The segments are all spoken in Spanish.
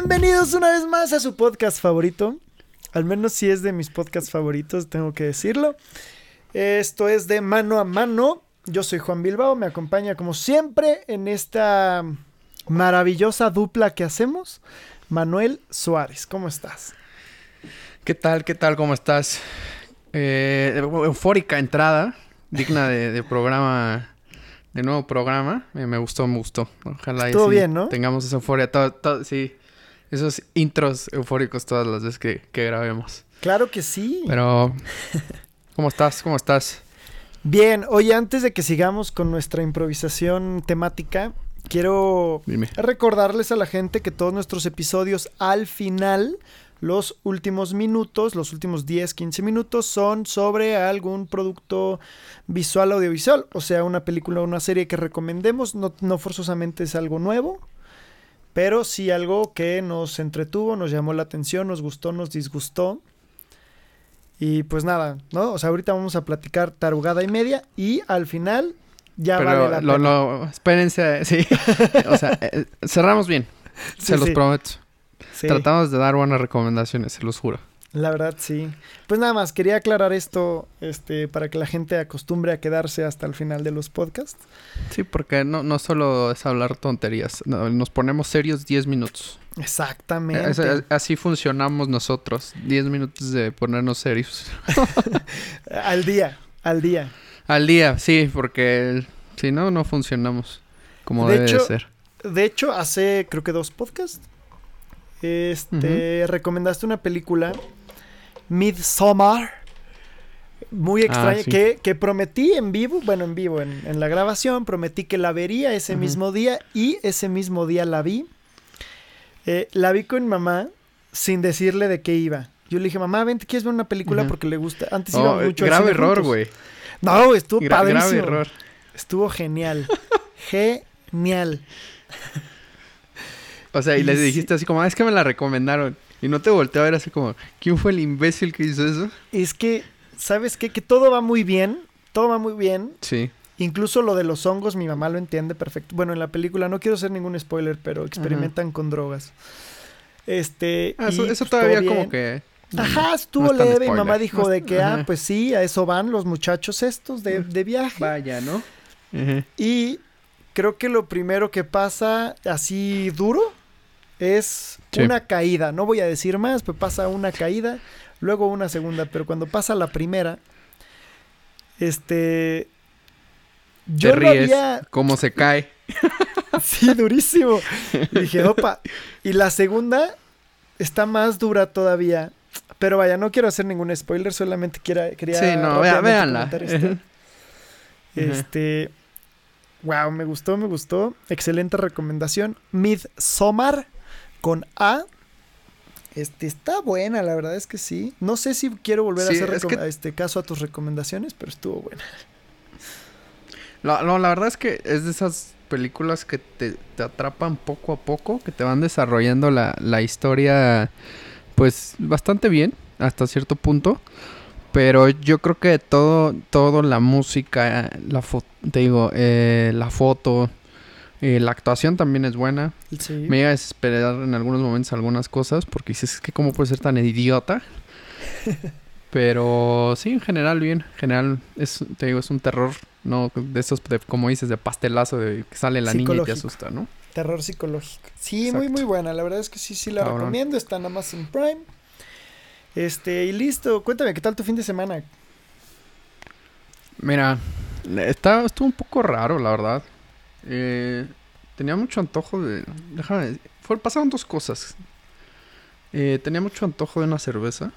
Bienvenidos una vez más a su podcast favorito. Al menos si es de mis podcasts favoritos, tengo que decirlo. Esto es de mano a mano. Yo soy Juan Bilbao, me acompaña como siempre en esta maravillosa dupla que hacemos. Manuel Suárez, ¿cómo estás? ¿Qué tal? ¿Qué tal? ¿Cómo estás? Eh, eufórica entrada, digna de, programa, de nuevo programa. Eh, me gustó, me gustó. Ojalá Estuvo bien, ¿no? tengamos esa euforia. sí, esos intros eufóricos todas las veces que, que grabemos. Claro que sí. Pero, ¿cómo estás? ¿Cómo estás? Bien, oye, antes de que sigamos con nuestra improvisación temática, quiero recordarles a la gente que todos nuestros episodios al final, los últimos minutos, los últimos 10, 15 minutos son sobre algún producto visual audiovisual, o sea, una película o una serie que recomendemos, no, no forzosamente es algo nuevo, pero sí algo que nos entretuvo, nos llamó la atención, nos gustó, nos disgustó. Y pues nada, ¿no? O sea, ahorita vamos a platicar tarugada y media y al final ya vale la lo, Lo, espérense, sí. o sea, eh, cerramos bien. se los prometo. Tratamos de dar buenas recomendaciones, se los juro. La verdad, sí. Pues nada más, quería aclarar esto este, para que la gente acostumbre a quedarse hasta el final de los podcasts. Sí, porque no, no solo es hablar tonterías, nos ponemos serios 10 minutos. Exactamente. así funcionamos nosotros, 10 minutos de ponernos serios. al día, al día. Al día, sí, porque si no, no funcionamos como debe de ser. De hecho, hace creo que dos podcasts, este, recomendaste una película Midsommar. Muy ah, extraña, que, prometí en vivo, bueno, en vivo, en, la grabación, prometí que la vería ese mismo día y ese mismo día la vi. Eh, la vi con mamá sin decirle de qué iba. Yo le dije, mamá, ven, ¿quieres ver una película? Porque le gusta. Antes iba oh, mucho Grave error, güey. No, estuvo padrísimo. Grave error. Estuvo genial. genial. O sea, y, le dijiste así como, ah, es que me la recomendaron. Y no te volteó a ver así como, ¿quién fue el imbécil que hizo eso? Es que, ¿sabes qué? Que todo va muy bien, todo va muy bien. Sí. Incluso lo de los hongos, mi mamá lo entiende perfecto. Bueno, en la película, no quiero hacer ningún spoiler, pero experimentan con drogas. Este. Ah, eso, pues, todavía como que. Ajá, estuvo leve. Mi mamá dijo de que, ah, pues sí, a eso van los muchachos estos de, de viaje. Vaya, ¿no? Y creo que lo primero que pasa así duro es una caída. No voy a decir más, pero pasa una caída, luego una segunda, pero cuando pasa la primera, este... Yo Te ríes, cómo se cae. sí, durísimo. dije, opa. Y la segunda está más dura todavía. Pero vaya, no quiero hacer ningún spoiler, solamente quiera, quería... Sí, no, véanla. Este... Wow, me gustó, me gustó. Excelente recomendación. Midsommar con A. Este está buena, la verdad es que sí. No sé si quiero volver a hacer este caso a tus recomendaciones, pero estuvo buena. No, la verdad es que es de esas películas que te, atrapan poco a poco, que te van desarrollando la, la historia, pues bastante bien, hasta cierto punto. Pero yo creo que todo, todo la música, la te digo, eh, la foto, eh, la actuación también es buena. Me iba a desesperar en algunos momentos algunas cosas porque dices, que cómo puede ser tan idiota. Pero sí, en general bien. En general, es, te digo, es un terror, ¿no? De esos, como dices, de pastelazo de que sale la niña y te asusta, ¿no? Terror psicológico. Sí, muy, muy buena. La verdad es que sí, sí la recomiendo. Está en Amazon Prime. Este, y listo. Cuéntame, ¿qué tal tu fin de semana? Mira, está, estuvo un poco raro, la verdad. Eh, tenía mucho antojo de. Déjame. Fue, pasaron dos cosas. Eh, tenía mucho antojo de una cerveza.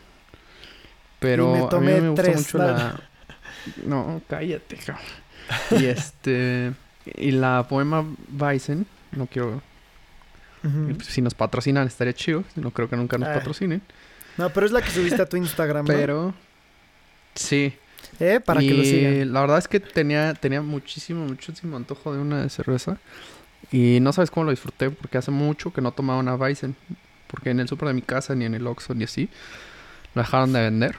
Pero a mí me gusta mucho la. No, cállate, Y este. Y la poema Bison. No quiero. Pues, si nos patrocinan estaría chido. No creo que nunca nos ah. patrocinen. No, pero es la que subiste a tu Instagram, Pero. Sí. ¿Eh? Para que lo sigan. La verdad es que tenía, tenía muchísimo, muchísimo antojo de una cerveza. Y no sabes cómo lo disfruté, porque hace mucho que no tomaba una Weizen. Porque en el super de mi casa, ni en el Oxxo, ni así, lo dejaron de vender.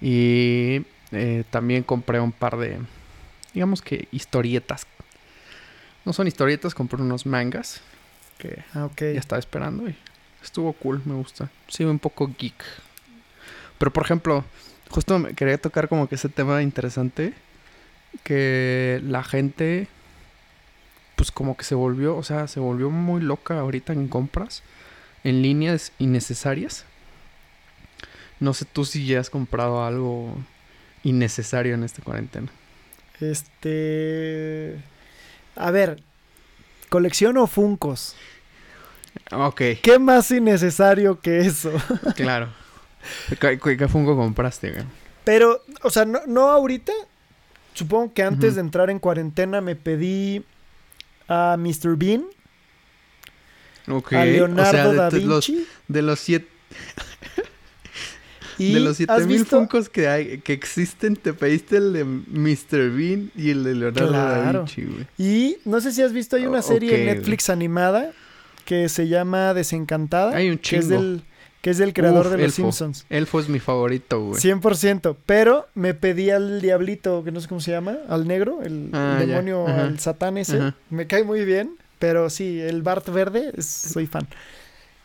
Y eh, también compré un par de, digamos que historietas. No son historietas, compré unos mangas. que ah, ya estaba esperando y estuvo cool, me gusta. Sí, un poco geek. Pero por ejemplo, justo me quería tocar como que ese tema interesante que la gente pues como que se volvió, o sea, se volvió muy loca ahorita en compras en líneas innecesarias. No sé tú si ya has comprado algo innecesario en esta cuarentena. Este. A ver, colecciono Funcos. Ok. ¿Qué más innecesario que eso? claro. ¿Qué, Funko compraste, Pero, o sea, no, no ahorita. Supongo que antes de entrar en cuarentena me pedí a Mr. Bean. A Leonardo da Vinci. de los siete. de los 7000 Funkos que hay, que existen, te pediste el de Mr. Bean y el de Leonardo da Vinci, güey. Y no sé si has visto, hay una serie en Netflix animada que se llama Desencantada. Hay un chingo. Que es del, que es del creador de Los Simpsons. Elfo es mi favorito, güey. 100%. Pero me pedí al diablito, que no sé cómo se llama, al negro, el, ah, demonio, el satán ese. Me cae muy bien. Pero sí, el Bart verde, soy fan.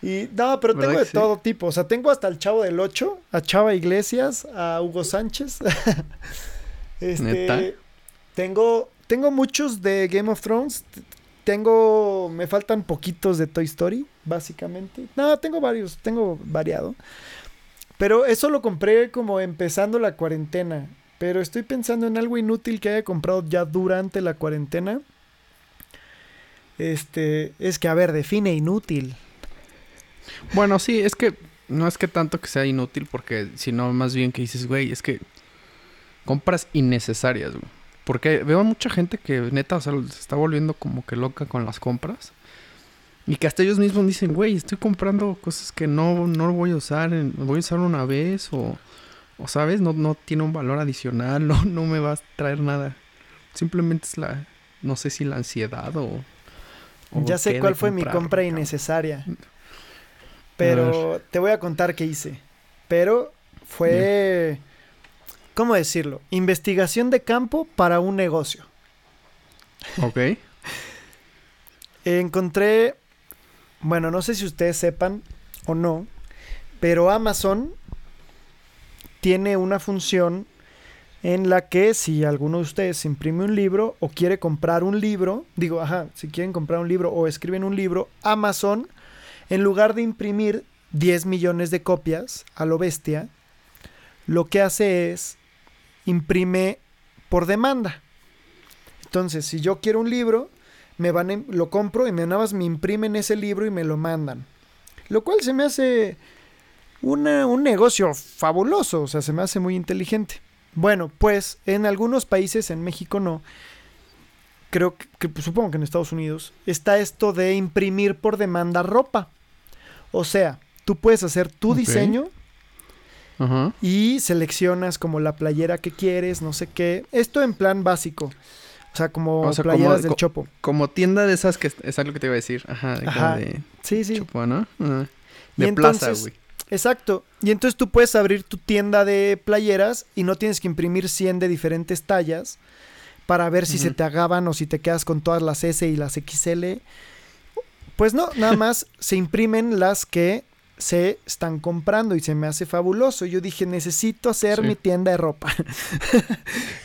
Y no, pero tengo de todo tipo. O sea, tengo hasta el Chavo del 8, a Chava Iglesias, a Hugo Sánchez. este, Tengo, tengo muchos de Game of Thrones. Tengo, me faltan poquitos de Toy Story, básicamente. No, tengo varios, tengo variado. Pero eso lo compré como empezando la cuarentena. Pero estoy pensando en algo inútil que haya comprado ya durante la cuarentena. Este, es que, a ver, define inútil. Bueno, sí, es que no es que tanto que sea inútil, porque sino más bien que dices, güey, es que compras innecesarias. Porque veo mucha gente que neta, o sea, se está volviendo como que loca con las compras. Y que hasta ellos mismos dicen, güey, estoy comprando cosas que no, no voy a usar, voy a usar una vez o, o sabes, no, no tiene un valor adicional, no, no me va a traer nada. Simplemente es la, no sé si la ansiedad o... ya sé cuál fue mi compra innecesaria. Pero te voy a contar qué hice. Pero fue, ¿cómo decirlo? Investigación de campo para un negocio. Ok. Encontré, bueno, no sé si ustedes sepan o no, pero Amazon tiene una función en la que si alguno de ustedes imprime un libro o quiere comprar un libro, digo, ajá, si quieren comprar un libro o escriben un libro, Amazon en lugar de imprimir 10 millones de copias a lo bestia, lo que hace es imprime por demanda. Entonces, si yo quiero un libro, me van lo compro y me nada más me imprimen ese libro y me lo mandan. Lo cual se me hace un negocio fabuloso, o sea, se me hace muy inteligente. Bueno, pues en algunos países, en México no, creo que, pues, supongo que en Estados Unidos, está esto de imprimir por demanda ropa. O sea, tú puedes hacer tu diseño y seleccionas como la playera que quieres, no sé qué. Esto en plan básico. O sea, como playeras del Chopo. Como tienda de esas que es algo que te iba a decir. Ajá, de, sí, sí. Chopo, ¿no? De plaza, güey. Exacto. Y entonces tú puedes abrir tu tienda de playeras y no tienes que imprimir 100 de diferentes tallas para ver si se te agaban o si te quedas con todas las S y las XL. Pues no, nada más se imprimen las que se están comprando y se me hace fabuloso. Yo dije, necesito hacer mi tienda de ropa.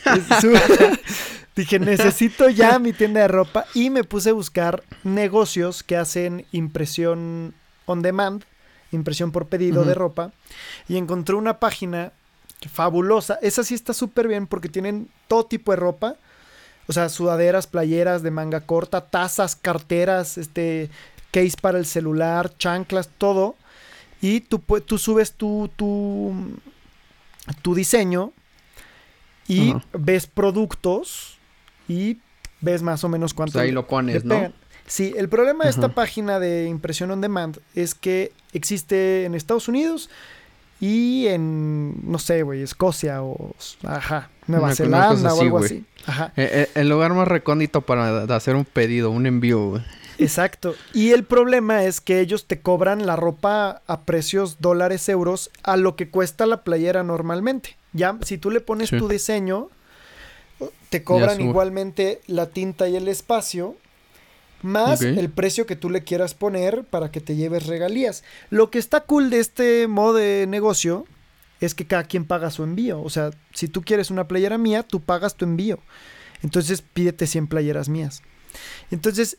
dije, necesito ya mi tienda de ropa y me puse a buscar negocios que hacen impresión on demand, impresión por pedido de ropa y encontré una página fabulosa. Esa sí está súper bien porque tienen todo tipo de ropa o sea, sudaderas, playeras de manga corta, tazas, carteras, este, case para el celular, chanclas, todo. Y tú, tú subes tu, tu, tu diseño y ves productos y ves más o menos cuánto. ahí lo pones, ¿no? Sí, el problema de esta página de impresión on demand es que existe en Estados Unidos y en, no sé, güey, Escocia o, ajá, Nueva Zelanda o algo así. Ajá. Eh, eh, el, lugar más recóndito para hacer un pedido, un envío, güey. Exacto. Y el problema es que ellos te cobran la ropa a precios dólares, euros, a lo que cuesta la playera normalmente. Ya, si tú le pones tu diseño, te cobran igualmente la tinta y el espacio. más el precio que tú le quieras poner para que te lleves regalías. Lo que está cool de este modo de negocio es que cada quien paga su envío. O sea, si tú quieres una playera mía, tú pagas tu envío. Entonces pídete 100 playeras mías. Entonces,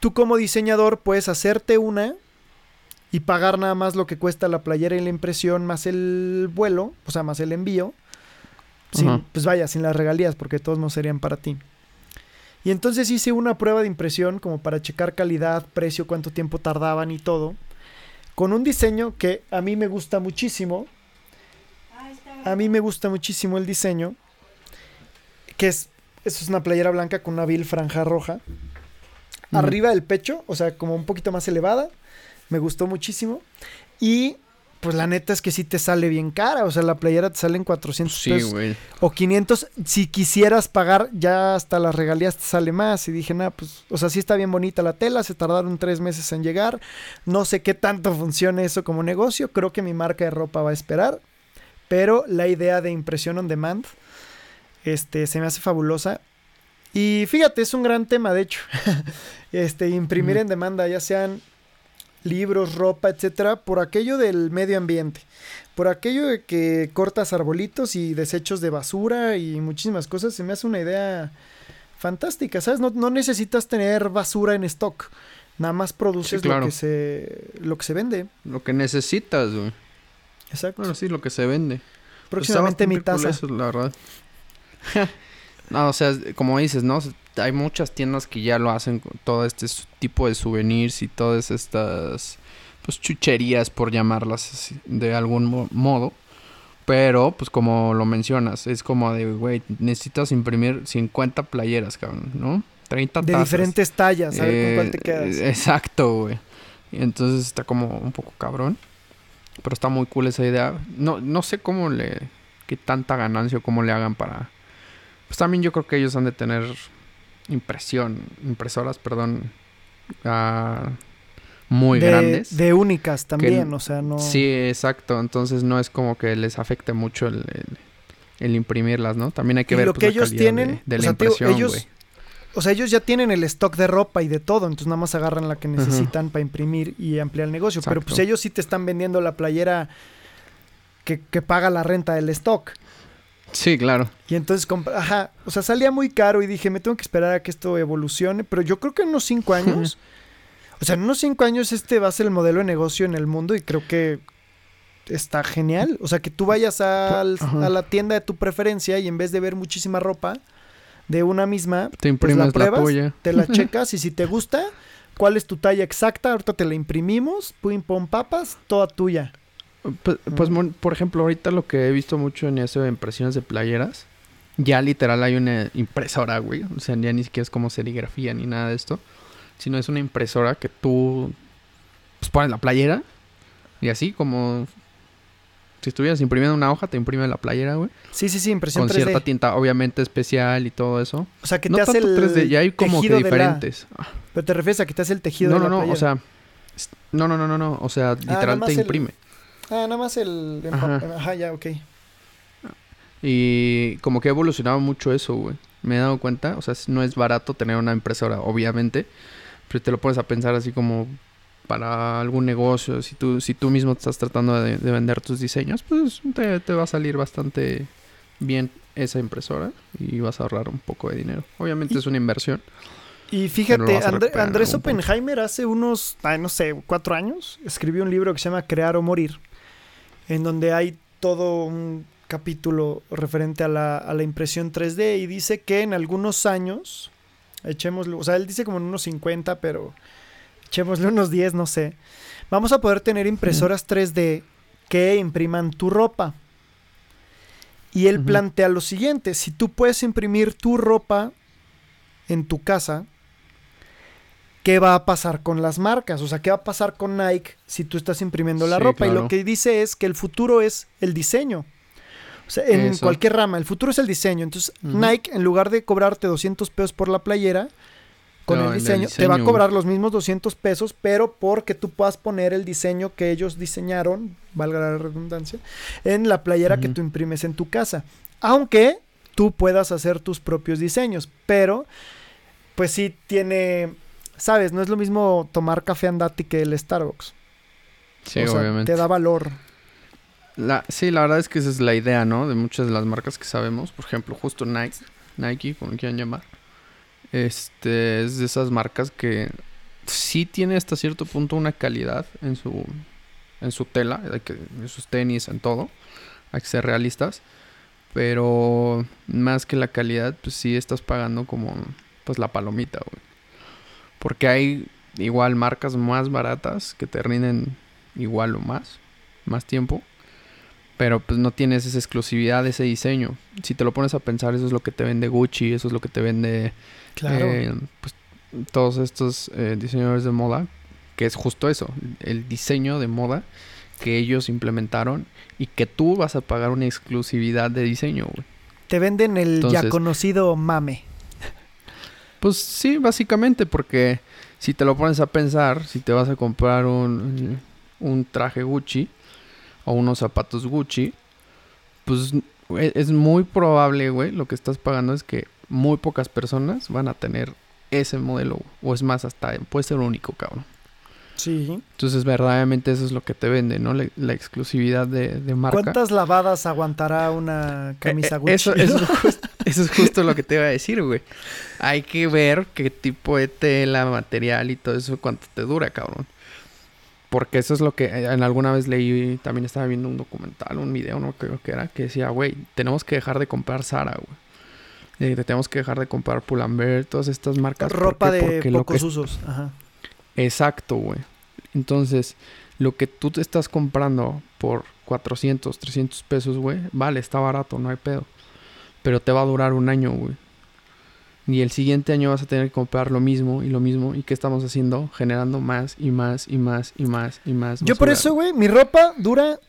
tú como diseñador puedes hacerte una y pagar nada más lo que cuesta la playera y la impresión más el vuelo, o sea, más el envío. Pues vaya, sin las regalías, porque todos no serían para ti. Y entonces hice una prueba de impresión como para checar calidad, precio, cuánto tiempo tardaban y todo. Con un diseño que a mí me gusta muchísimo. A mí me gusta muchísimo el diseño. Que es, es una playera blanca con una vil franja roja. Arriba del pecho, o sea, como un poquito más elevada. Me gustó muchísimo. Y pues la neta es que sí te sale bien cara. O sea, la playera te sale en 400 sí, pesos. O 500. Si quisieras pagar, ya hasta las regalías te sale más. Y dije, nada, pues, o sea, sí está bien bonita la tela. Se tardaron tres meses en llegar. No sé qué tanto funciona eso como negocio. Creo que mi marca de ropa va a esperar. Pero la idea de impresión on demand, este, se me hace fabulosa. Y fíjate, es un gran tema, de hecho. este, imprimir en demanda, ya sean libros, ropa, etcétera, por aquello del medio ambiente, por aquello de que cortas arbolitos y desechos de basura y muchísimas cosas, se me hace una idea fantástica, ¿sabes? No, necesitas tener basura en stock, nada más produces lo que se lo que se vende. Lo que necesitas, güey. Exacto. Bueno, sí, lo que se vende. Próximamente mi taza. la verdad. no, o sea, como dices, ¿no? Hay muchas tiendas que ya lo hacen con todo este tipo de souvenirs y todas estas pues chucherías por llamarlas de algún modo. Pero, pues como lo mencionas, es como de, güey, necesitas imprimir 50 playeras, cabrón, ¿no? 30 De diferentes tallas, ¿sabes con cuál te quedas? Eh, exacto, güey. Y entonces está como un poco cabrón. Pero está muy cool esa idea. No, no sé cómo le... qué tanta ganancia o cómo le hagan para... Pues también yo creo que ellos han de tener impresión, impresoras, perdón, uh, muy grandes. De únicas también, o sea, no... Sí, exacto, entonces no es como que les afecte mucho el, el, imprimirlas, ¿no? También hay que ver lo pues, que ellos tienen, de, la impresión, ellos, O sea, ellos ya tienen el stock de ropa y de todo, entonces nada más agarran la que necesitan para imprimir y ampliar el negocio. Pero pues ellos sí te están vendiendo la playera que, que paga la renta del stock. Sí, claro. Y entonces, ajá, o sea, salía muy caro y dije, me tengo que esperar a que esto evolucione, pero yo creo que en unos cinco años, o sea, en unos cinco años este va a ser el modelo de negocio en el mundo y creo que está genial. O sea, que tú vayas a la tienda de tu preferencia y en vez de ver muchísima ropa de una misma, te pues imprimes la pruebas, te la checas y si te gusta, cuál es tu talla exacta, ahorita te la imprimimos, pum, pum, papas, toda tuya. Pues, pues por ejemplo, ahorita lo que he visto mucho en eso de impresiones de playeras, ya literal hay una impresora, güey. O sea, ya ni siquiera es como serigrafía ni nada de esto. Sino es una impresora que tú pues, pones la playera y así como si estuvieras imprimiendo una hoja, te imprime la playera, güey. Sí, sí, sí, impresión Con cierta tinta, obviamente, especial y todo eso. O sea, que te hace el 3D, ya hay como que diferentes. Pero te refieres a que te hace el tejido no, de la No, no, no, o sea... No, no, no, no, no. O sea, ah, literal te imprime. Ah, nada más el... Ajá. ya, ok. Y como que ha evolucionado mucho eso, güey. Me he dado cuenta. O sea, no es barato tener una impresora, obviamente. Pero te lo pones a pensar así como para algún negocio. Si tú, si tú mismo estás tratando de, vender tus diseños, pues te, te, va a salir bastante bien esa impresora. Y vas a ahorrar un poco de dinero. Obviamente es una inversión. Y fíjate, Andrés Oppenheimer hace unos, no sé, cuatro años, escribió un libro que se llama Crear o Morir en donde hay todo un capítulo referente a la, a la impresión 3D y dice que en algunos años, echémosle, o sea, él dice como en unos 50, pero echémosle unos 10, no sé, vamos a poder tener impresoras 3D que impriman tu ropa. Y él plantea lo siguiente, si tú puedes imprimir tu ropa en tu casa, qué va a pasar con las marcas, o sea, qué va a pasar con Nike si tú estás imprimiendo la ropa. Y lo que dice es que el futuro es el diseño. O sea, en cualquier rama, el futuro es el diseño. Entonces, Nike, en lugar de cobrarte 200 pesos por la playera, con el, diseño, te va a cobrar los mismos 200 pesos, pero porque tú puedas poner el diseño que ellos diseñaron, valga la redundancia, en la playera que tú imprimes en tu casa. Aunque tú puedas hacer tus propios diseños, pero pues sí tiene sabes, no es lo mismo tomar café andati que el Starbucks. Sí, obviamente. Te da valor. La, sí, la verdad es que esa es la idea, ¿no? De muchas de las marcas que sabemos. Por ejemplo, justo Nike, Nike, como quieran llamar. Este, es de esas marcas que sí tiene hasta cierto punto una calidad en su, en su tela, en sus tenis, en todo. Hay que ser realistas. Pero más que la calidad, pues sí estás pagando como pues la palomita, güey. Porque hay igual marcas más baratas que te rinden igual o más, más tiempo pero pues no tienes esa exclusividad ese diseño. Si te lo pones a pensar, eso es lo que te vende Gucci, eso es lo que te vende claro. Eh, pues, todos estos eh, diseñadores de moda, que es justo eso, el diseño de moda que ellos implementaron y que tú vas a pagar una exclusividad de diseño, güey. Te venden el ya conocido mame. Pues sí, básicamente, porque si te lo pones a pensar, si te vas a comprar un, un traje Gucci, o unos zapatos Gucci, pues e, es muy probable, güey, lo que estás pagando es que muy pocas personas van a tener ese modelo. O es más, hasta puede ser único, cabrón. Sí. Entonces, verdaderamente eso es lo que te vende, ¿no? La, exclusividad de, de, marca. ¿Cuántas lavadas aguantará una camisa eh, eh, Gucci? Eso, eso, eso, es justo lo que te iba a decir, güey. Hay que ver qué tipo de tela, material y todo eso, cuánto te dura, cabrón. Porque eso es lo que eh, en alguna vez leí, también estaba viendo un documental, un video, no creo que era, que decía, güey, tenemos que dejar de comprar Sara, güey. Eh, tenemos que dejar de comprar Pull&Bear, todas estas marcas. Ropa de pocos usos. Ajá. Exacto, güey. Entonces, lo que tú te estás comprando por 400, 300 pesos, güey, vale, está barato, no hay pedo. Pero te va a durar un año, güey. Y el siguiente año vas a tener que comprar lo mismo y lo mismo. ¿Y qué estamos haciendo? Generando más y más y más y más y más. Yo por eso, güey, mi ropa dura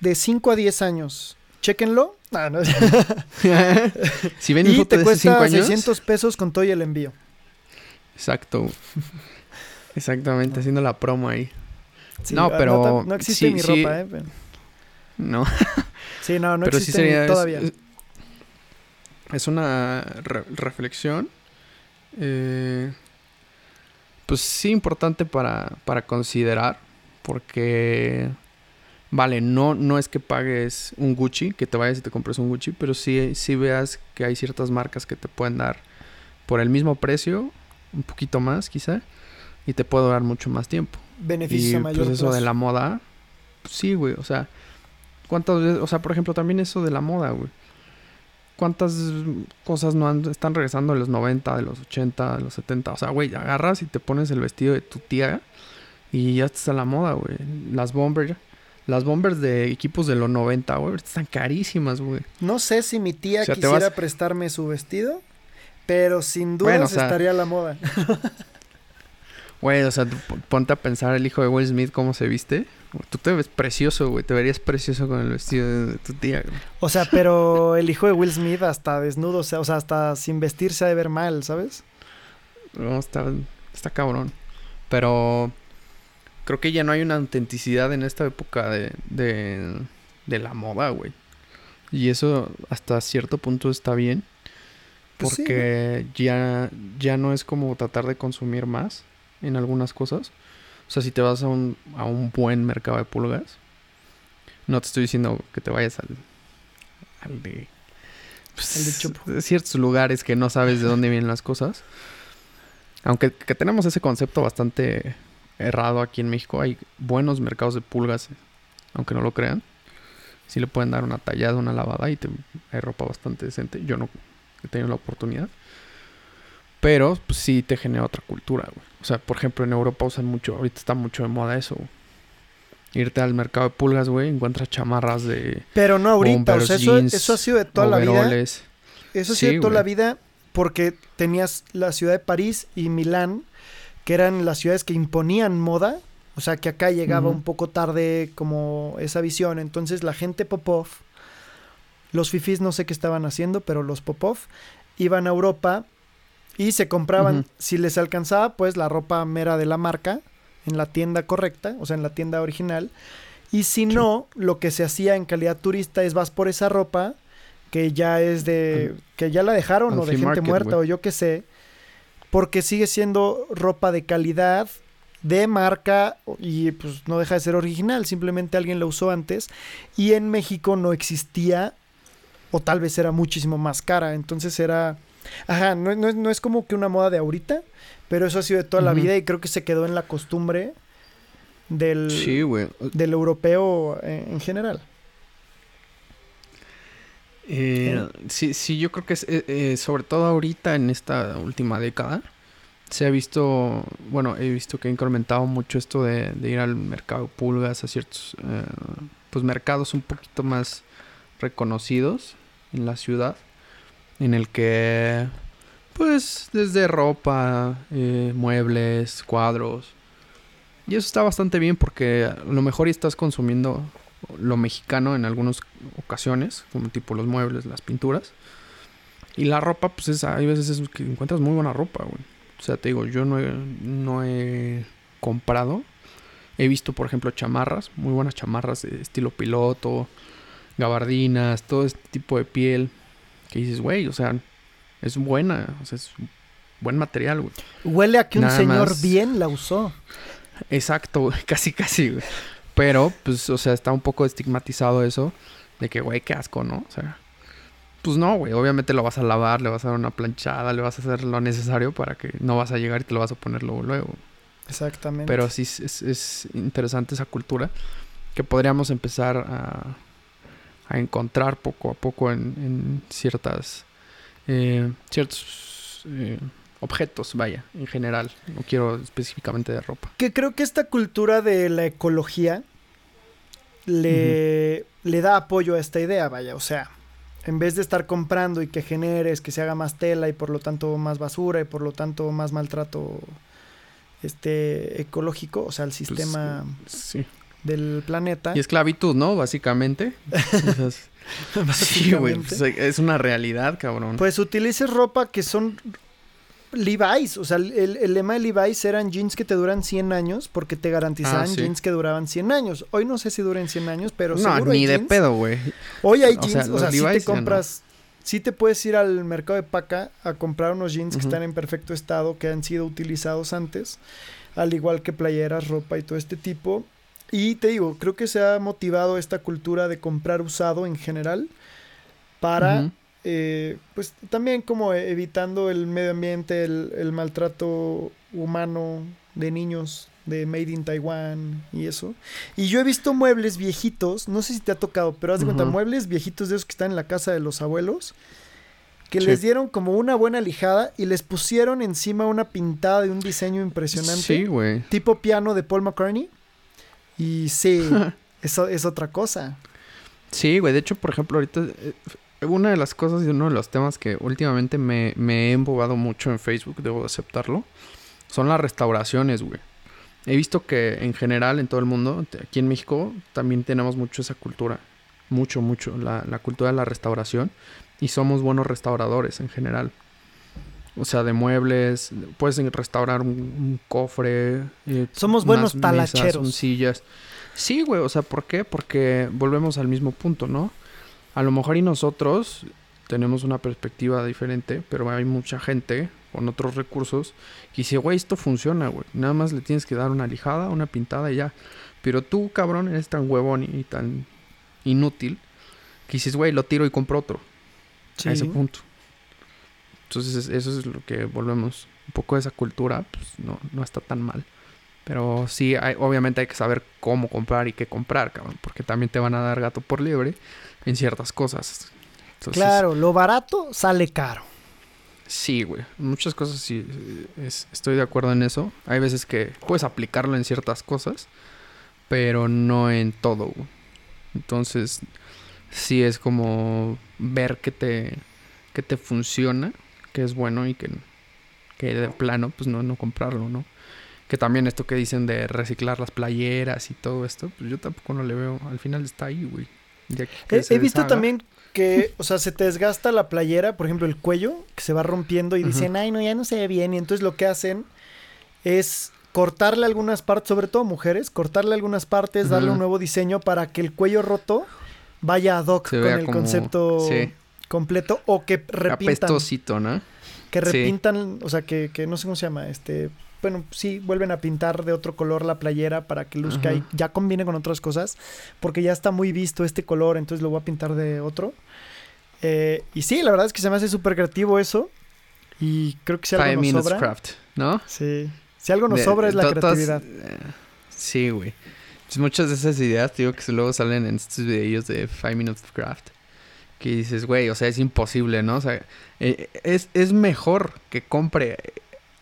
de 5 a 10 años. Chéquenlo. Ah, no. si ven foto te cuesta años, 600 pesos con todo y el envío. Exacto. Exactamente, haciendo la promo ahí. no, ah, pero... No, existe mi ropa, ¿eh? No. sí, no, no existe todavía es una reflexión, eh, pues sí importante para, para considerar, porque, vale, no, no es que pagues un Gucci, que te vayas y te compres un Gucci, pero sí, sí veas que hay ciertas marcas que te pueden dar por el mismo precio, un poquito más quizá, y te puede dar mucho más tiempo. Beneficio y, mayor. Pues eso de la moda, pues sí, güey, o sea, ¿cuántas veces, o sea, por ejemplo, también eso de la moda, güey cuántas cosas no están regresando de los 90, de los 80, de los 70. O sea, güey, agarras y te pones el vestido de tu tía y ya estás a la moda, güey. Las bombers, las bombers de equipos de los 90, güey, están carísimas, güey. No sé si mi tía quisiera prestarme su vestido, pero sin duda estaría a la moda. Güey, o sea, ponte a pensar el hijo de Will Smith cómo se viste. Tú te ves precioso, güey. Te verías precioso con el vestido de, tu tía, güey. O sea, pero el hijo de Will Smith hasta desnudo, o sea, hasta sin vestirse se ha de ver mal, ¿sabes? No, está, está cabrón. Pero creo que ya no hay una autenticidad en esta época de, de, de la moda, güey. Y eso hasta cierto punto está bien. Pues porque ya, ya no es como tratar de consumir más en algunas cosas. O sea, si te vas a un, a un buen mercado de pulgas, no te estoy diciendo que te vayas al, al de, pues, ciertos lugares que no sabes de dónde vienen las cosas. Aunque que tenemos ese concepto bastante errado aquí en México, hay buenos mercados de pulgas, aunque no lo crean. Si le pueden dar una tallada, una lavada y te, hay ropa bastante decente. Yo no he tenido la oportunidad. Pero pues sí te genera otra cultura, güey. O sea, por ejemplo, en Europa usan mucho, ahorita está mucho de moda eso. Irte al mercado de pulgas, güey, encuentras chamarras de. Pero no ahorita, o sea, eso, eso, ha sido de toda la vida. Eso ha sido de toda la vida porque tenías la ciudad de París y Milán, que eran las ciudades que imponían moda. O sea, que acá llegaba un poco tarde como esa visión. Entonces la gente Popov, los fifis no sé qué estaban haciendo, pero los Popov iban a Europa y se compraban, si les alcanzaba, pues la ropa mera de la marca en la tienda correcta, o sea, en la tienda original. Y si no, lo que se hacía en calidad turista es vas por esa ropa que ya es de. que ya la dejaron o de gente muerta o yo qué sé. porque sigue siendo ropa de calidad, de marca y pues no deja de ser original, simplemente alguien la usó antes y en México no existía o tal vez era muchísimo más cara, entonces era, ajá, no, es como que una moda de ahorita, pero eso ha sido de toda la vida y creo que se quedó en la costumbre del, del europeo en, general. Eh, sí, sí, yo creo que es, eh, eh, sobre todo ahorita en esta última década, se ha visto, bueno, he visto que ha incrementado mucho esto de, ir al mercado pulgas, a ciertos eh, pues mercados un poquito más reconocidos en la ciudad, en el que pues desde ropa, eh, muebles, cuadros, y eso está bastante bien porque a lo mejor estás consumiendo lo mexicano en algunas ocasiones, como tipo los muebles, las pinturas. Y la ropa, pues es, hay veces que encuentras muy buena ropa. O sea, te digo, yo no he, no he comprado. He visto, por ejemplo, chamarras, muy buenas chamarras de estilo piloto, gabardinas, todo este tipo de piel. Que dices, güey, o sea, es buena, o sea, es buen material, güey. Huele a que un señor bien la usó. Exacto, casi, casi, güey. Pero, pues, o sea, está un poco estigmatizado eso de que, güey, qué asco, ¿no? O sea, pues no, güey. Obviamente lo vas a lavar, le vas a dar una planchada, le vas a hacer lo necesario para que no vas a llegar y te lo vas a poner luego. luego. Exactamente. Pero sí es, interesante esa cultura que podríamos empezar a, a encontrar poco a poco en, ciertas eh, ciertos eh, objetos, vaya, en general. No quiero específicamente de ropa. Que creo que esta cultura de la ecología le, le da apoyo a esta idea, vaya. O sea, en vez de estar comprando y que generes, que se haga más tela y por lo tanto más basura y por lo tanto más maltrato este ecológico, o sea, el pues, sistema del planeta. Y esclavitud, ¿no? Básicamente. sí, güey. Pues, es una realidad, cabrón. Pues utilices ropa que son Levi's, o sea, el, lema de Levi's eran jeans que te duran 100 años porque te garantizaban ah, jeans que duraban 100 años. Hoy no sé si duran 100 años, pero no, ni de pedo, güey. Hoy hay jeans, o sea, si te compras, si te puedes ir al mercado de paca a comprar unos jeans que están en perfecto estado, que han sido utilizados antes, al igual que playeras, ropa y todo este tipo. Y te digo, creo que se ha motivado esta cultura de comprar usado en general para eh, pues también como evitando el medio ambiente, el, maltrato humano de niños de Made in Taiwan y eso. Y yo he visto muebles viejitos, no sé si te ha tocado, pero haz de cuenta, muebles viejitos de esos que están en la casa de los abuelos, que les dieron como una buena lijada y les pusieron encima una pintada de un diseño impresionante. Sí, güey. Tipo piano de Paul McCartney. Y sí, eso es otra cosa. Sí, güey. De hecho, por ejemplo, ahorita eh, una de las cosas y uno de los temas que últimamente me, he embobado mucho en Facebook, debo aceptarlo, son las restauraciones, güey. He visto que en general en todo el mundo, aquí en México, también tenemos mucho esa cultura. Mucho, mucho. La, cultura de la restauración. Y somos buenos restauradores en general. O sea, de muebles. Puedes restaurar un, cofre. Eh, somos buenos talacheros. sillas. Sí, güey. O sea, ¿por qué? Porque volvemos al mismo punto, ¿no? a lo mejor y nosotros tenemos una perspectiva diferente, pero hay mucha gente con otros recursos que dice, güey, esto funciona, güey. Nada más le tienes que dar una lijada, una pintada y ya. Pero tú, cabrón, eres tan huevón y tan inútil que dices, güey, lo tiro y compro otro. A ese punto. Entonces, eso es lo que volvemos. Un poco de esa cultura, pues no, no está tan mal. Pero sí, hay, obviamente hay que saber cómo comprar y qué comprar, cabrón. Porque también te van a dar gato por libre en ciertas cosas. claro, lo barato sale caro. Sí, güey. Muchas cosas sí estoy de acuerdo en eso. Hay veces que puedes aplicarlo en ciertas cosas, pero no en todo, güey. Entonces, sí es como ver que te, que te funciona, que es bueno y que, que de plano, pues no, no comprarlo, ¿no? Que también esto que dicen de reciclar las playeras y todo esto, pues yo tampoco no le veo. Al final está ahí, güey. He, visto también que, o sea, se te desgasta la playera, por ejemplo, el cuello, que se va rompiendo y dicen, ay, no, ya no se ve bien. Y entonces lo que hacen es cortarle algunas partes, sobre todo mujeres, cortarle algunas partes, darle un nuevo diseño para que el cuello roto vaya ad hoc con el concepto completo o que repintan. Apestosito, ¿no? que repintan, o sea, que, que no sé cómo se llama, este, bueno, sí, vuelven a pintar de otro color la playera para que luzca y ya combine con otras cosas, porque ya está muy visto este color, entonces lo voy a pintar de otro. Eh, y sí, la verdad es que se me hace súper creativo eso. Y creo que si algo nos sobra... Craft, ¿no? Sí. Si algo nos sobra es la creatividad. Eh, sí, güey. Pues muchas de esas ideas, digo, que luego salen en estos videos de Five Minutes of Craft. Que dices, güey, o sea, es imposible, ¿no? O sea, eh, es, es mejor que compre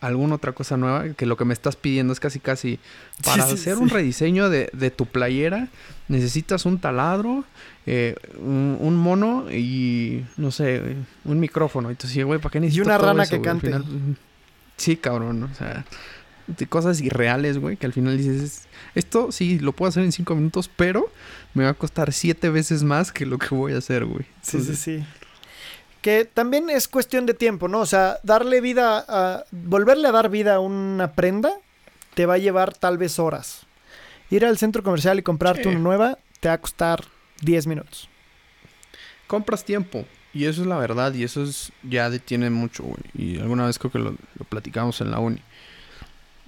alguna otra cosa nueva, que lo que me estás pidiendo es casi casi para hacer un rediseño de, de, tu playera, necesitas un taladro, eh, un, mono y no sé, un micrófono. Entonces, güey, ¿para qué necesitas? Y una rana que cante. sí, cabrón, o sea, de cosas irreales, güey, que al final dices, esto sí, lo puedo hacer en cinco minutos, pero me va a costar siete veces más que lo que voy a hacer, güey. sí, sí, sí. Que también es cuestión de tiempo, ¿no? O sea, darle vida a. Volverle a dar vida a una prenda te va a llevar tal vez horas. Ir al centro comercial y comprarte una nueva te va a costar 10 minutos. Compras tiempo. Y eso es la verdad. Y eso es ya detiene mucho, güey. Y alguna vez creo que lo, lo platicamos en la uni.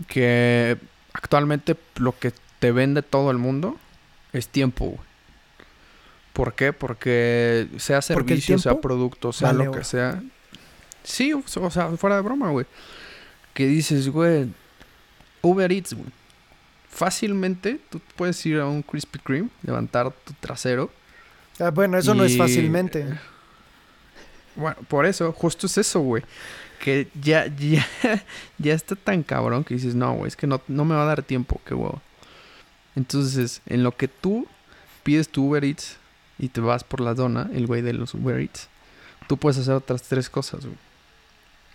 Que actualmente lo que te vende todo el mundo es tiempo, güey. ¿Por qué? Porque sea servicio, sea producto, sea lo que sea. Sí, o sea, fuera de broma, güey. Que dices, güey, Uber Eats, güey. Fácilmente tú puedes ir a un Krispy Kreme, levantar tu trasero. Ah, bueno, eso no es fácilmente. Bueno, por eso, justo es eso, güey. Que ya, ya, ya está tan cabrón que dices, no, güey, es que no, no me va a dar tiempo, qué huevo. Entonces, en lo que tú pides tu Uber Eats, y te vas por la zona, el güey de los Uber Eats, tú puedes hacer otras tres cosas, güey.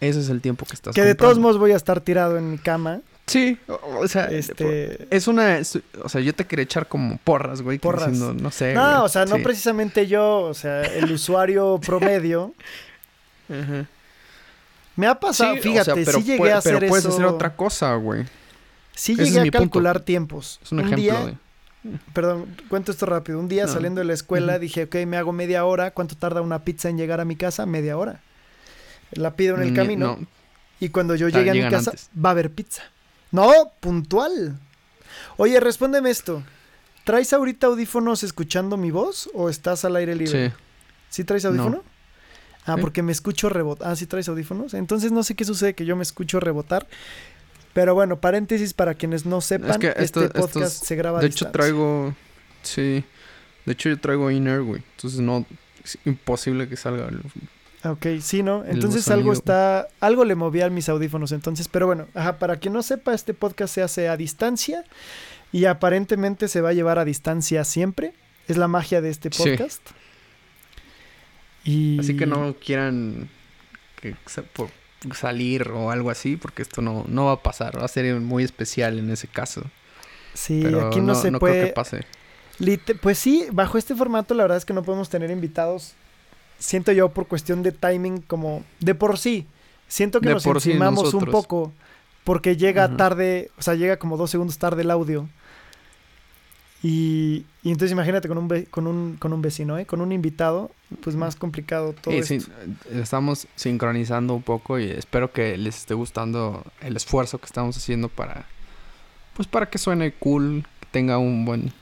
Ese es el tiempo que estás Que de todos modos voy a estar tirado en mi cama. Sí, o, sea, este... es una... o sea, yo te quería echar como porras, güey. Porras. no sé. No, o sea, no precisamente yo, o sea, el usuario promedio. Me ha pasado, fíjate, sí llegué a hacer pero puedes hacer otra cosa, güey. Sí llegué a calcular tiempos. Es un, ejemplo Perdón, cuento esto rápido. Un día saliendo de la escuela dije, ok, me hago media hora. ¿Cuánto tarda una pizza en llegar a mi casa? Media hora. La pido en el camino. Y cuando yo llegue a mi casa, va a haber pizza. No, puntual. Oye, respóndeme esto. ¿Traes ahorita audífonos escuchando mi voz o estás al aire libre? Sí. ¿Sí traes audífono? Ah, porque me escucho rebotar. Ah, sí traes audífonos. Entonces no sé qué sucede que yo me escucho rebotar. Pero bueno, paréntesis para quienes no sepan, este podcast se graba De hecho traigo, sí, de hecho yo traigo inner, güey, entonces no, es imposible que salga. ok, sí, ¿no? Entonces algo está, algo le movía a mis audífonos entonces, pero bueno, ajá, para quien no sepa, este podcast se hace a distancia y aparentemente se va a llevar a distancia siempre. Es la magia de este podcast. Y... Así que no quieran que por, salir o algo así, porque esto no, no va a pasar. Va a ser muy especial en ese caso. Sí, aquí no, se puede. Creo que pase. pues sí, bajo este formato, la verdad es que no podemos tener invitados. Siento yo por cuestión de timing, como de por sí. Siento que nos encimamos un poco porque llega tarde, o sea, llega como dos segundos tarde el audio. Y, entonces imagínate con un, con un, con un vecino, ¿eh? con un invitado, pues más complicado todo esto. estamos sincronizando un poco y espero que les esté gustando el esfuerzo que estamos haciendo para, pues para que suene cool, que tenga un buen,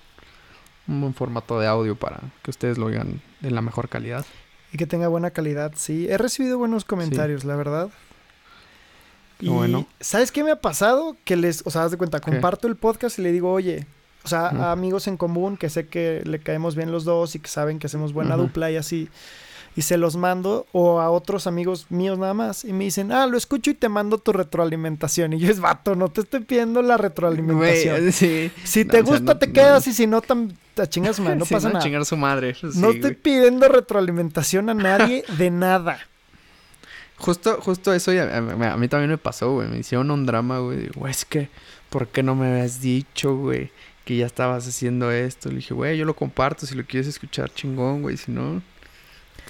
un buen formato de audio para que ustedes lo oigan de la mejor calidad. Y que tenga buena calidad, sí. He recibido buenos comentarios, la verdad. Y, bueno. ¿sabes qué me ha pasado? Que les, o sea, haz de cuenta, comparto el podcast y le digo, oye, o sea, amigos en común que sé que le caemos bien los dos y que saben que hacemos buena dupla y así. Y se los mando o a otros amigos míos nada más y me dicen, ah, lo escucho y te mando tu retroalimentación. Y yo es vato, no te estoy pidiendo la retroalimentación. Si te gusta, te quedas y si no, te chingas madre, no pasa nada. chingar su madre. no estoy pidiendo retroalimentación a nadie de nada. Justo, justo eso a, a, mí también me pasó, güey. Me hicieron un drama, güey. Güey, es que, ¿por qué no me habías dicho, güey? Que ya estabas haciendo esto. Le dije, güey, yo lo comparto, si lo quieres escuchar, chingón, güey, si no,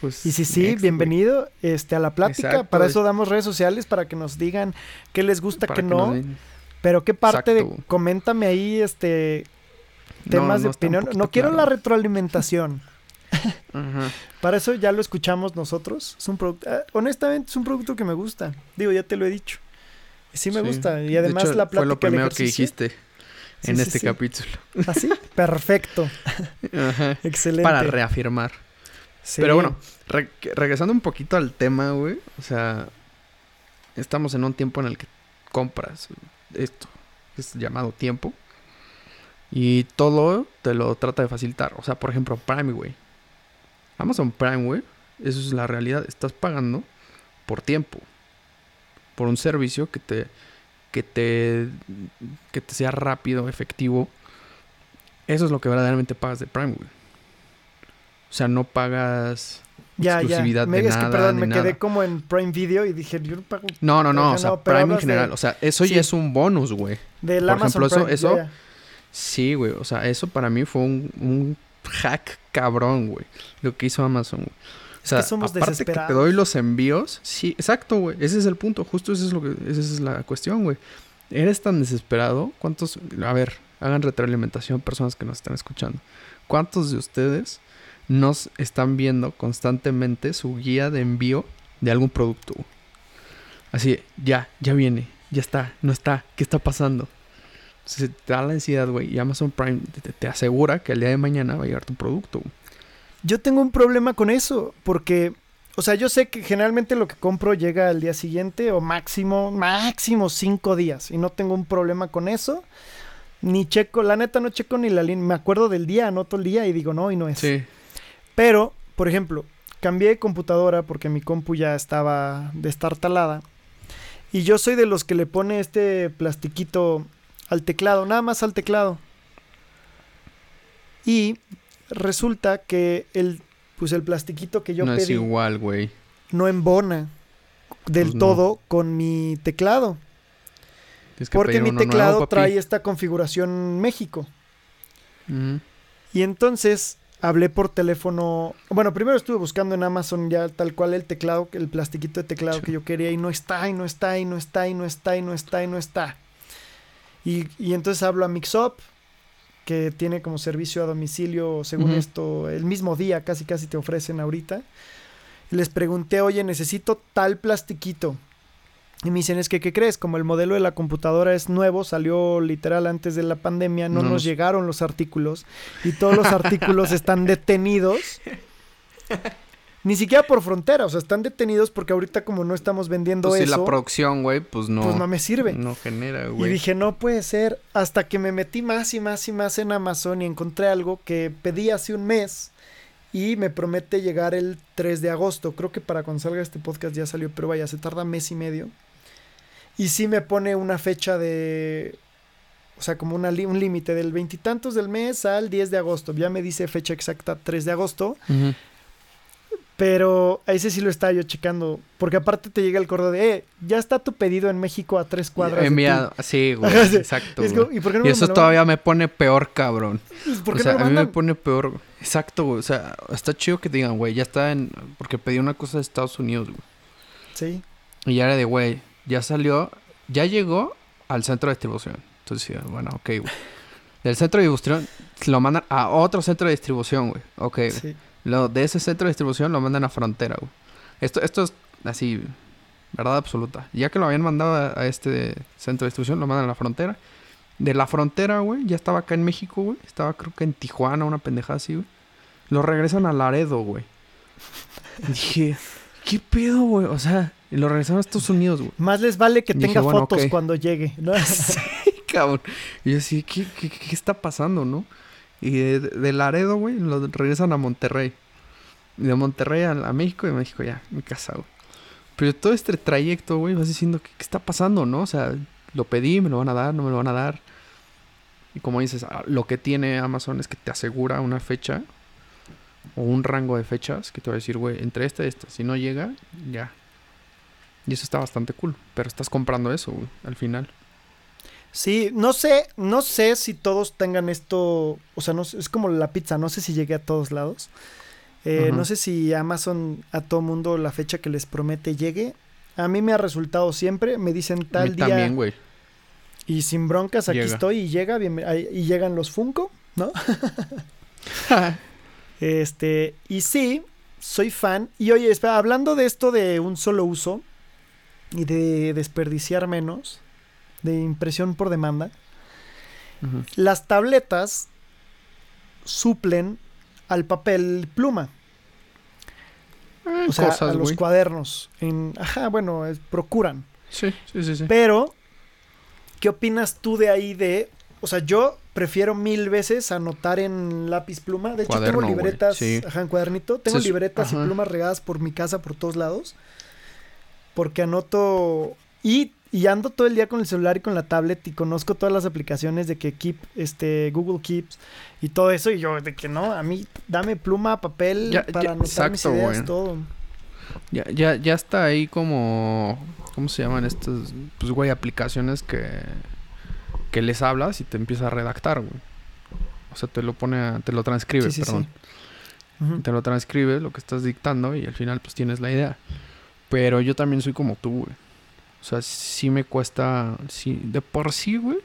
pues... Y si sí, bienvenido este, a la plática. Para eso damos redes sociales, para que nos digan qué les gusta, qué no. Pero qué parte de... Coméntame ahí, este... Temas de opinión. No quiero la retroalimentación. Para eso ya lo escuchamos nosotros. Es un producto, ah, honestamente, es un producto que me gusta. Digo, ya te lo he dicho. Sí me gusta. Y además la plática Fue lo primero que dijiste en este capítulo. ¿Así? ¿Ah, Perfecto. Excelente. Para reafirmar. Pero bueno, regresando un poquito al tema, güey. O sea, estamos en un tiempo en el que compras esto, es llamado tiempo. Y todo te lo trata de facilitar. O sea, por ejemplo, Prime, güey. Amazon Prime, güey. Eso es la realidad. Estás pagando por tiempo. Por un servicio que te. Que te. que te sea rápido, efectivo. Eso es lo que verdaderamente pagas de Prime, güey. O sea, no pagas ya, exclusividad ya. Me, de es que, perdón, me quedé como en Prime Video y dije, yo no pago. No, no, no, o sea, Prime en general. O sea, eso ya es un bonus, güey. Del Por Amazon ejemplo, Prime, eso. eso sí, güey. O sea, eso para mí fue un, un hack cabrón, güey. Lo que hizo Amazon, güey. O sea, es que somos aparte que te doy los envíos, sí, exacto, güey. Ese es el punto, justo ese es lo que, esa es la cuestión, güey. ¿Eres tan desesperado? ¿Cuántos, a ver, hagan retroalimentación personas que nos están escuchando. ¿Cuántos de ustedes nos están viendo constantemente su guía de envío de algún producto. Así, ya, ya viene, ya está, no está, ¿qué está pasando? Se te da la ansiedad, güey, y Amazon Prime te, asegura que el día de mañana va a llegar tu producto. Yo tengo un problema con eso, porque, o sea, yo sé que generalmente lo que compro llega al día siguiente o máximo, máximo cinco días, y no tengo un problema con eso. Ni checo, la neta no checo ni la línea, me acuerdo del día, anoto el día y digo, no, y no es. Sí. Pero, por ejemplo, cambié de computadora porque mi compu ya estaba de estar talada. Y yo soy de los que le pone este plastiquito al teclado, nada más al teclado. Y resulta que el, pues el plastiquito que yo no es igual, güey. No embona del pues todo con mi teclado. Porque mi teclado trae esta configuración México. Y entonces hablé por teléfono. Bueno, primero estuve buscando en Amazon ya tal cual el teclado, el plastiquito de teclado que yo quería y no está, y no está, y no está, y no está, y no está, y no está. Y, y entonces hablo a Mixup, que tiene como servicio a domicilio, según esto, el mismo día, casi casi te ofrecen ahorita. Les pregunté, oye, necesito tal plastiquito. Y me dicen, es que, ¿qué crees? Como el modelo de la computadora es nuevo, salió literal antes de la pandemia, no, nos llegaron los artículos y todos los artículos están detenidos. Ni siquiera por frontera, o sea, están detenidos porque ahorita como no estamos vendiendo pues eso. Si la producción, güey, pues no. Pues no me sirve. No genera, güey. Y dije, no puede ser. Hasta que me metí más y más y más en Amazon y encontré algo que pedí hace un mes y me promete llegar el 3 de agosto. Creo que para cuando salga este podcast ya salió, pero vaya, se tarda mes y medio. Y sí me pone una fecha de. O sea, como una un límite del veintitantos del mes al 10 de agosto. Ya me dice fecha exacta 3 de agosto. Pero a ese sí lo estaba yo checando. Porque aparte te llega el correo de, eh, ya está tu pedido en México a tres cuadras. Enviado, sí, güey. exacto. ¿y, eso todavía me pone peor, cabrón. ¿Por qué o sea, a mí me pone peor. Exacto, güey. O sea, está chido que te digan, güey, ya está en. Porque pedí una cosa de Estados Unidos, güey. Sí. Y ya era de, güey, ya salió, ya llegó al centro de distribución. Entonces, bueno, ok, güey. Del centro de distribución lo mandan a otro centro de distribución, güey. Ok, Lo, de ese centro de distribución lo mandan a frontera, güey. Esto, esto es así, verdad absoluta. Ya que lo habían mandado a, este centro de distribución, lo mandan a la frontera. De la frontera, güey, ya estaba acá en México, güey. Estaba creo que en Tijuana, una pendejada así, güey. Lo regresan a Laredo, güey. Dije, ¿qué pedo, güey? O sea, lo regresaron a Estados Unidos, güey. Más les vale que tenga fotos cuando llegue, ¿no? sí, cabrón. Y yo así, ¿qué, qué, qué está pasando, no? Y de, Laredo, güey, lo regresan a Monterrey. De Monterrey a, México y México ya, mi casa, güey. Pero todo este trayecto, güey, vas diciendo, ¿qué, ¿qué está pasando, no? O sea, lo pedí, me lo van a dar, no me lo van a dar. Y como dices, ah, lo que tiene Amazon es que te asegura una fecha o un rango de fechas que te va a decir, güey, entre esta y esta. Si no llega, ya, y eso está bastante cool. Pero estás comprando eso, güey, al final. Sí, no sé, no sé si todos tengan esto, o sea, no, es como la pizza, no sé si llegue a todos lados. Eh, no sé si Amazon a todo mundo la fecha que les promete llegue. A mí me ha resultado siempre, me dicen tal día. También, güey. Y sin broncas, aquí estoy y llega, bien, y llegan los Funko, ¿no? Este, y sí, soy fan. Y oye, espera, hablando de esto de un solo uso y de desperdiciar menos, de impresión por demanda, las tabletas suplen al papel pluma. Eh, o sea, a los cuadernos. En, ajá, bueno, procuran. Sí, sí, sí, sí. Pero, ¿qué opinas tú de ahí de... O sea, yo prefiero mil veces anotar en lápiz pluma. De hecho, tengo libretas, ajá, en cuadernito. Tengo libretas y plumas regadas por mi casa por todos lados. Porque anoto. Y, y, ando todo el día con el celular y con la tablet y conozco todas las aplicaciones de que Keep, este, Google Keeps y todo eso. Y yo, de que no, a mí, dame pluma, papel para anotar mis ideas, todo. Ya, ya, ya está ahí como. ¿Cómo se llaman estas? Pues, güey, aplicaciones que que les hablas y te empieza a redactar, güey. O sea, te lo pone, te lo transcribe, perdón. Te lo transcribe lo que estás dictando y al final pues tienes la idea. Pero yo también soy como tú, güey. O sea, sí me cuesta, sí, de por sí, güey.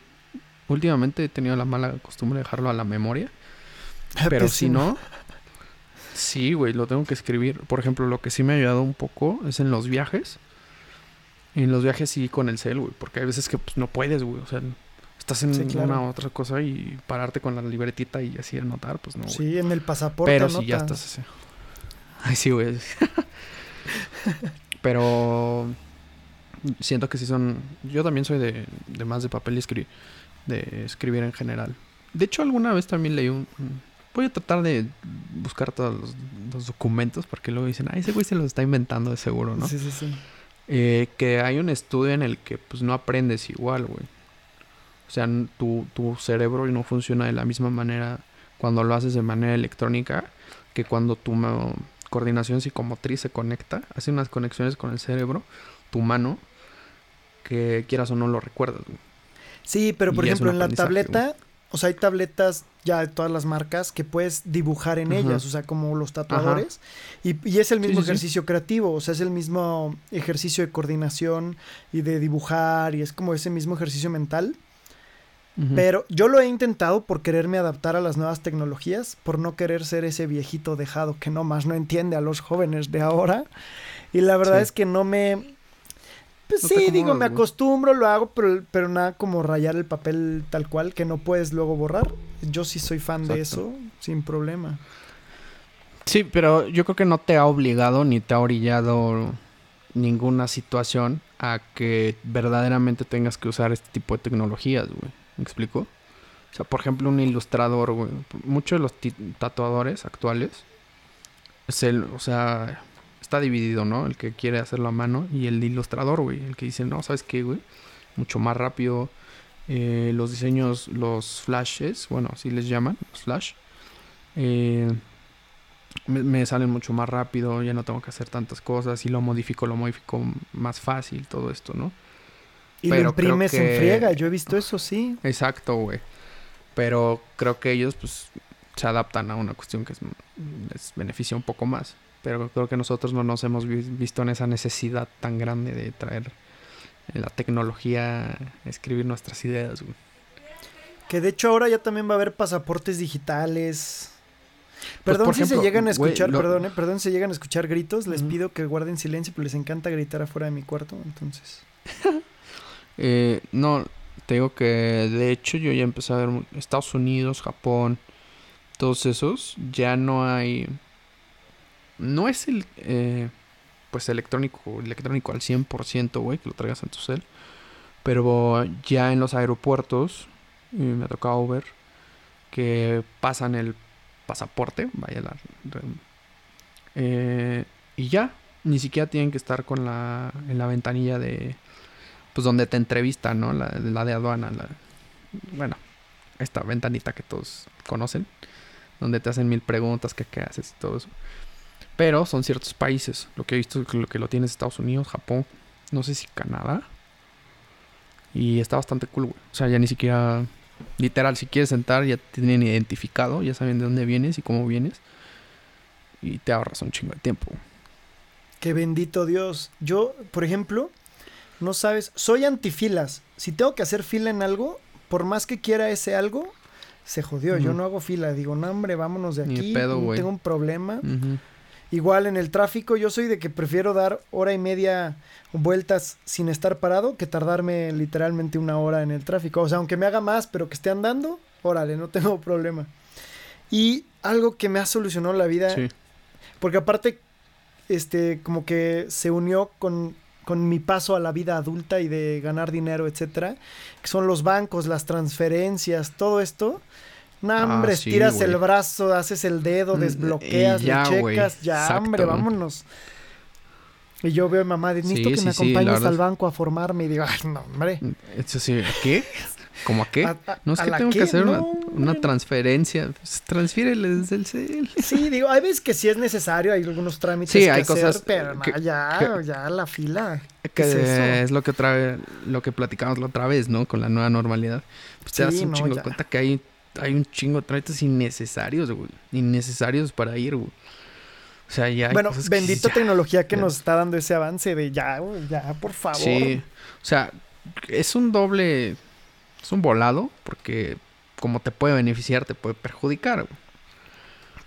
Últimamente he tenido la mala costumbre de dejarlo a la memoria. Pero si no, sí, güey, lo tengo que escribir. Por ejemplo, lo que sí me ha ayudado un poco es en los viajes. En los viajes sí con el cel, güey. Porque hay veces que pues, no puedes, güey. O sea, estás en una otra cosa y pararte con la libretita y así anotar, pues no. Sí, en el pasaporte. Pero si ya estás así. Ay, sí, güey. Pero siento que sí son. Yo también soy de, de más de papel y escribir. De escribir en general. De hecho, alguna vez también leí un. Voy a tratar de buscar todos los, documentos porque luego dicen, ay, ese güey se los está inventando de seguro, ¿no? Sí, sí, sí. Eh, que hay un estudio en el que pues no aprendes igual, güey. O sea, tu, tu cerebro no funciona de la misma manera cuando lo haces de manera electrónica que cuando tu coordinación psicomotriz se conecta, hace unas conexiones con el cerebro, tu mano, que quieras o no lo recuerdas. Sí, pero por ejemplo en la tableta, o sea, hay tabletas ya de todas las marcas que puedes dibujar en ellas, o sea, como los tatuadores. Y, es el mismo ejercicio creativo, o sea, es el mismo ejercicio de coordinación y de dibujar, y es como ese mismo ejercicio mental. Pero yo lo he intentado por quererme adaptar a las nuevas tecnologías, por no querer ser ese viejito dejado que no más no entiende a los jóvenes de ahora. Y la verdad es que no me... Pues sí, digo, me acostumbro, lo hago, pero, pero nada como rayar el papel tal cual que no puedes luego borrar. Yo sí soy fan de eso, sin problema. Sí, pero yo creo que no te ha obligado ni te ha orillado ninguna situación a que verdaderamente tengas que usar este tipo de tecnologías, güey. ¿Me explico? O sea, por ejemplo, un ilustrador, güey. Muchos de los tatuadores actuales, es el, o sea, está dividido, ¿no? El que quiere hacerlo a mano y el ilustrador, güey. El que dice, no, ¿sabes qué, güey? Mucho más rápido. Eh, los diseños, los flashes, bueno, así les llaman, los flash. Eh, me, salen mucho más rápido, ya no tengo que hacer tantas cosas. y lo modifico, lo modifico más fácil, todo esto, ¿no? Y lo imprimes en friega, yo he visto eso, sí. Exacto, güey. Pero creo que ellos, pues, se adaptan a una cuestión que les beneficia un poco más. Pero creo que nosotros no nos hemos visto en esa necesidad tan grande de traer la tecnología a escribir nuestras ideas, güey. Que de hecho ahora ya también va a haber pasaportes digitales. Pues, perdón si se llegan a escuchar, perdón, eh, perdón si llegan a escuchar gritos, les pido que guarden silencio, pero les encanta gritar afuera de mi cuarto, entonces. Eh, no, te digo que de hecho yo ya empecé a ver Estados Unidos, Japón, todos esos, ya no hay... No es el... Eh, pues electrónico, electrónico al 100%, güey, que lo traigas en tu cel. Pero ya en los aeropuertos, me ha tocado ver que pasan el pasaporte, vaya la... Eh, y ya, ni siquiera tienen que estar con la, en la ventanilla de, pues donde te entrevistan, ¿no? La, la de aduana, la, bueno, esta ventanita que todos conocen, donde te hacen mil preguntas, que qué haces y todo eso. Pero son ciertos países, lo que he visto lo que lo tienes Estados Unidos, Japón, no sé si Canadá. Y está bastante cool, güey. O sea, ya ni siquiera, literal, si quieres sentar, ya te tienen identificado, ya saben de dónde vienes y cómo vienes. Y te ahorras un chingo de tiempo. Qué bendito Dios. Yo, por ejemplo, no sabes, soy antifilas. Si tengo que hacer fila en algo, por más que quiera ese algo, se jodió. Yo no hago fila. Digo, no, hombre, vámonos de aquí. Pedo, no tengo un problema. Igual en el tráfico, yo soy de que prefiero dar hora y media vueltas sin estar parado que tardarme literalmente una hora en el tráfico. O sea, aunque me haga más, pero que esté andando, órale, no tengo problema. Y algo que me ha solucionado la vida, porque aparte, este, como que se unió con, con mi paso a la vida adulta y de ganar dinero, etcétera, que son los bancos, las transferencias, todo esto no, ah, hombre, estiras el brazo, haces el dedo, mm, desbloqueas, ya, le checas, ya, hombre, vámonos. Y yo veo a mamá, necesito que me acompañes al banco a formarme. Y digo, ay, no, hombre. Eso sí, ¿a qué? ¿Cómo a qué? no es que tengo que hacer una, transferencia. Pues, transfírele desde el cel. Sí, digo, hay veces que sí es necesario, hay algunos trámites sí, hay cosas pero no, ya, ya la fila. Que es, lo que otra vez, lo que platicamos la otra vez, ¿no? Con la nueva normalidad. Pues te das un chingo de cuenta que hay hay un chingo de trámites innecesarios, güey. Innecesarios para ir, güey. O sea, ya. Bueno, bendito tecnología que nos está dando ese avance de ya, güey, ya, por favor. Sí. O sea, es un doble. Es un volado, porque como te puede beneficiar, te puede perjudicar, güey.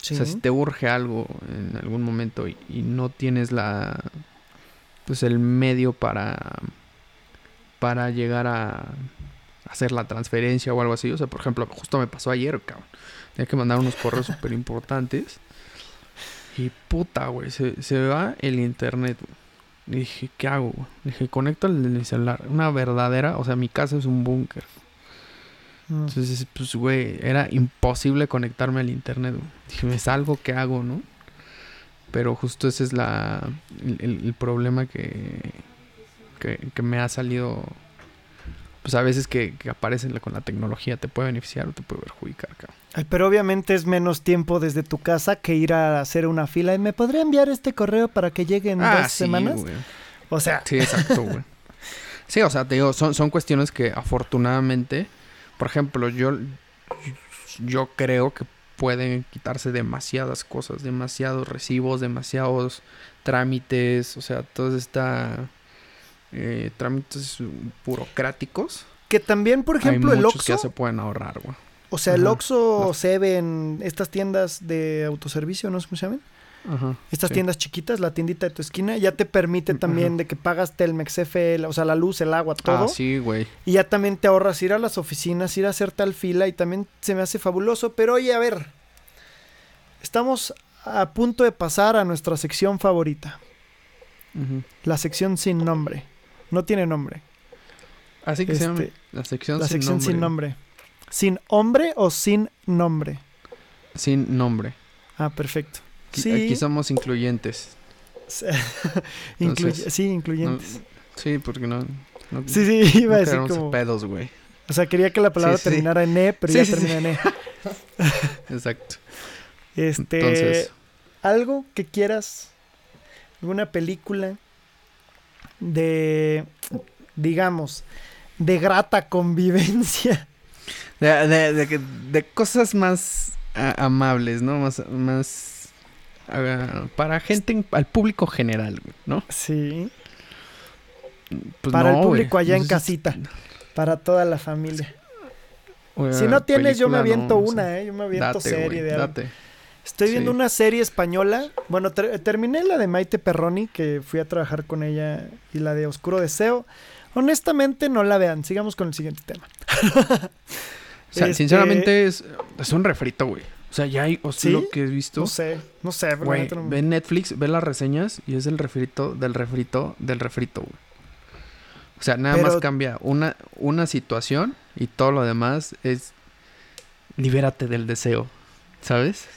O sea, si te urge algo en algún momento y, y, no tienes la. Pues el medio para. Para llegar a hacer la transferencia o algo así. O sea, por ejemplo, justo me pasó ayer, cabrón. Tenía que mandar unos correos súper importantes. Y puta, güey, se, se va el internet, güey. dije, ¿qué hago, güey? Dije, conecto el celular. Una verdadera, o sea, mi casa es un búnker. Mm. Entonces, pues, güey, era imposible conectarme al internet, güey. Dije, me salgo, ¿qué hago, no? Pero justo ese es la, el, problema que, que, que me ha salido pues a veces que, que aparecen con la tecnología te puede beneficiar o te puede perjudicar. pero obviamente es menos tiempo desde tu casa que ir a hacer una fila. ¿Y me podría enviar este correo para que llegue en ah, dos semanas? O sea. Sí, exacto, güey. sí, o sea, te digo, son, son cuestiones que afortunadamente, por ejemplo, yo, yo creo que pueden quitarse demasiadas cosas, demasiados recibos, demasiados trámites, o sea, toda esta eh, trámites burocráticos. Que también, por ejemplo, el Oxxo... que se pueden ahorrar, güey. O sea, el Oxxo, Seven, estas tiendas de autoservicio, ¿no? ¿Cómo se llaman? Ajá, Estas tiendas chiquitas, la tiendita de tu esquina, ya te permite también de que pagas Telmex, FL, o sea, la luz, el agua, todo. Ah, sí, güey. Y ya también te ahorras ir a las oficinas, ir a hacer tal fila y también se me hace fabuloso. Pero oye, a ver, estamos a punto de pasar a nuestra sección favorita. La sección sin nombre. No tiene nombre. Así que se llama este, la sección, la sin, sección nombre. sin nombre. ¿Sin hombre o sin nombre? Sin nombre. Ah, perfecto. Aquí, somos incluyentes. sí, incluyentes. sí, porque no, Sí, sí, iba a decir como... pedos, güey. O sea, quería que la palabra terminara en E, pero ya termina en E. Exacto. Este... Entonces... ¿Algo que quieras? ¿Alguna película? De, digamos, de grata convivencia. De, cosas más amables, ¿no? Más, más para gente, al público general, ¿no? Sí. Pues para el público allá en casita. Para toda la familia. si no tienes, yo me aviento una, ¿eh? Yo me aviento serie de algo. Estoy viendo una serie española. Bueno, terminé la de Maite Perroni, que fui a trabajar con ella, y la de Oscuro Deseo. Honestamente, no la vean. Sigamos con el siguiente tema. o sea, este, sinceramente, es, un refrito, güey. O sea, ya hay o ¿Sí? lo que he visto. No sé, no sé. Güey, ve Netflix, ve las reseñas y es el refrito del refrito del refrito, güey. O sea, nada más cambia una, una situación y todo lo demás es libérate del deseo, ¿sabes?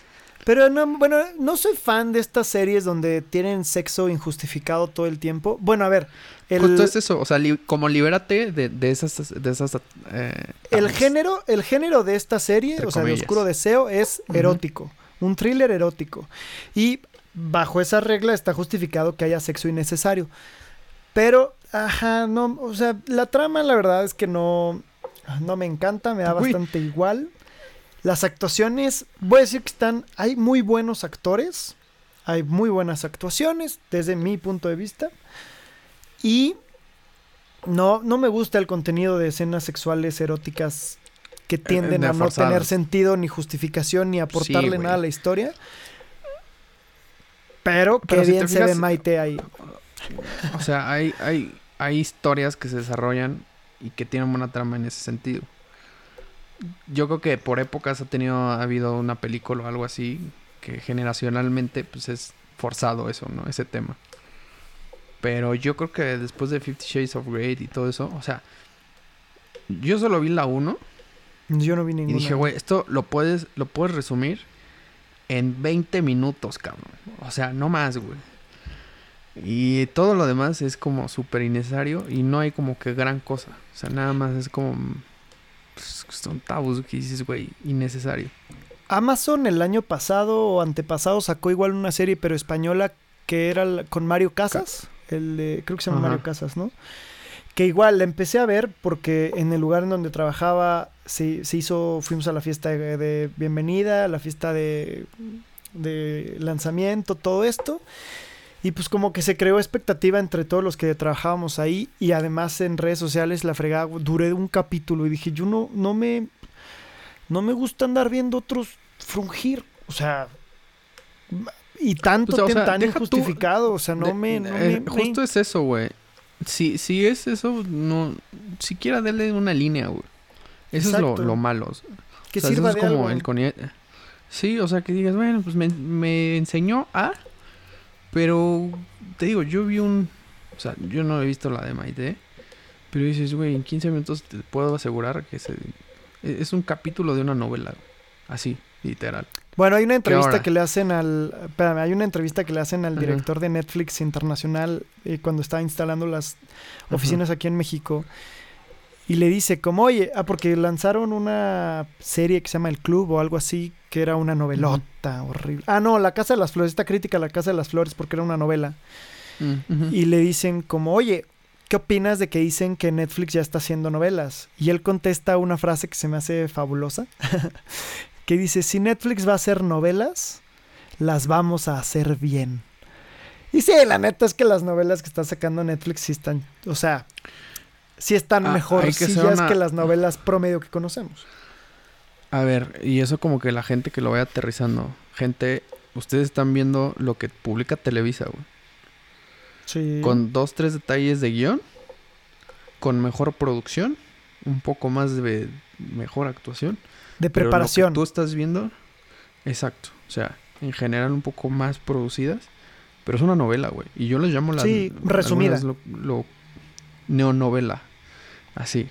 Pero no, bueno, no soy fan de estas series donde tienen sexo injustificado todo el tiempo. Bueno, a ver. El, Justo es eso, o sea, como libérate de, de esas... De esas eh, el, género, el género de esta serie, o sea, el oscuro deseo, es erótico. Un thriller erótico. Y bajo esa regla está justificado que haya sexo innecesario. Pero, ajá, no, o sea, la trama la verdad es que no, no me encanta, me da bastante igual. Las actuaciones, voy a decir que están, hay muy buenos actores, hay muy buenas actuaciones desde mi punto de vista. Y no, no me gusta el contenido de escenas sexuales eróticas que tienden a no tener sentido ni justificación ni aportarle nada a la historia. Pero, qué bien se ve Maite ahí. O sea, hay, hay, hay historias que se desarrollan y que tienen buena trama en ese sentido. Yo creo que por épocas ha tenido, ha habido una película o algo así que generacionalmente pues es forzado eso, ¿no? Ese tema. Pero yo creo que después de Fifty Shades of Grey y todo eso, o sea, yo solo vi la 1. Yo no vi ninguna. Y dije, güey, esto lo puedes, lo puedes resumir en 20 minutos, cabrón. O sea, no más, güey. Y todo lo demás es como súper innecesario y no hay como que gran cosa. O sea, nada más es como... Pues, son tabús que dices, güey, innecesario. Amazon el año pasado o antepasado sacó igual una serie, pero española, que era con Mario Casas. El de, creo que se llama Mario Casas, ¿no? Que igual la empecé a ver porque en el lugar en donde trabajaba se, hizo, fuimos a la fiesta de, bienvenida, la fiesta de, de lanzamiento, todo esto. Y pues como que se creó expectativa entre todos los que trabajábamos ahí y además en redes sociales la fregada, duré un capítulo y dije, yo no, no me, no me gusta andar viendo otros frungir, o sea, y tanto pues, tan injustificado, o sea, no me... Eh, justo es eso, güey. Si, si es eso, no, siquiera dele una línea, güey. Eso es lo, lo malo. Que sirva es como el Sí, o sea, que digas, bueno, pues me, me enseñó a pero te digo, yo vi un. O sea, yo no he visto la de Maite. Pero dices, güey, en 15 minutos te puedo asegurar que es un capítulo de una novela. Así, literal. Bueno, hay una entrevista que le hacen al. Espérame, hay una entrevista que le hacen al director de Netflix Internacional eh, cuando estaba instalando las oficinas aquí en México. Y le dice, como, oye, ah, porque lanzaron una serie que se llama El Club o algo así, que era una novelota horrible. Ah, no, La Casa de las Flores, esta crítica a La Casa de las Flores porque era una novela. Mm, y le dicen como, oye, ¿qué opinas de que dicen que Netflix ya está haciendo novelas? Y él contesta una frase que se me hace fabulosa, que dice, si Netflix va a hacer novelas, las vamos a hacer bien. Y sí, la neta es que las novelas que está sacando Netflix sí están, o sea, si están ah, mejor si ya que las novelas promedio que conocemos. A ver, y eso como que la gente que lo vaya aterrizando. Gente, ustedes están viendo lo que publica Televisa, güey. Sí. Con dos, tres detalles de guion. Con mejor producción. Un poco más de mejor actuación. De preparación. tú estás viendo. Exacto. O sea, en general un poco más producidas. Pero es una novela, güey. Y yo les llamo la... Sí, resumida. lo neonovela. Así,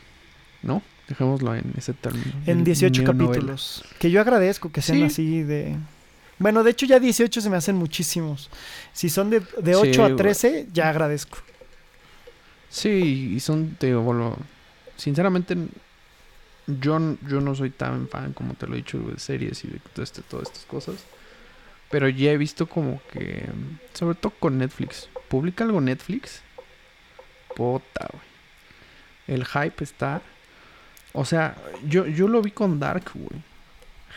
¿no? Dejémoslo en ese término. En 18 capítulos. Que yo agradezco que sean así de... Bueno, de hecho ya 18 se me hacen muchísimos. Si son de, de 8 a 13, ya agradezco. Sí, y son, te digo, bueno, sinceramente, yo, yo no soy tan fan, como te lo he dicho, de series y de este, todas estas cosas. Pero ya he visto como que, sobre todo con Netflix, publica algo Netflix Puta, güey. El hype está. O sea, yo, yo lo vi con Dark, güey.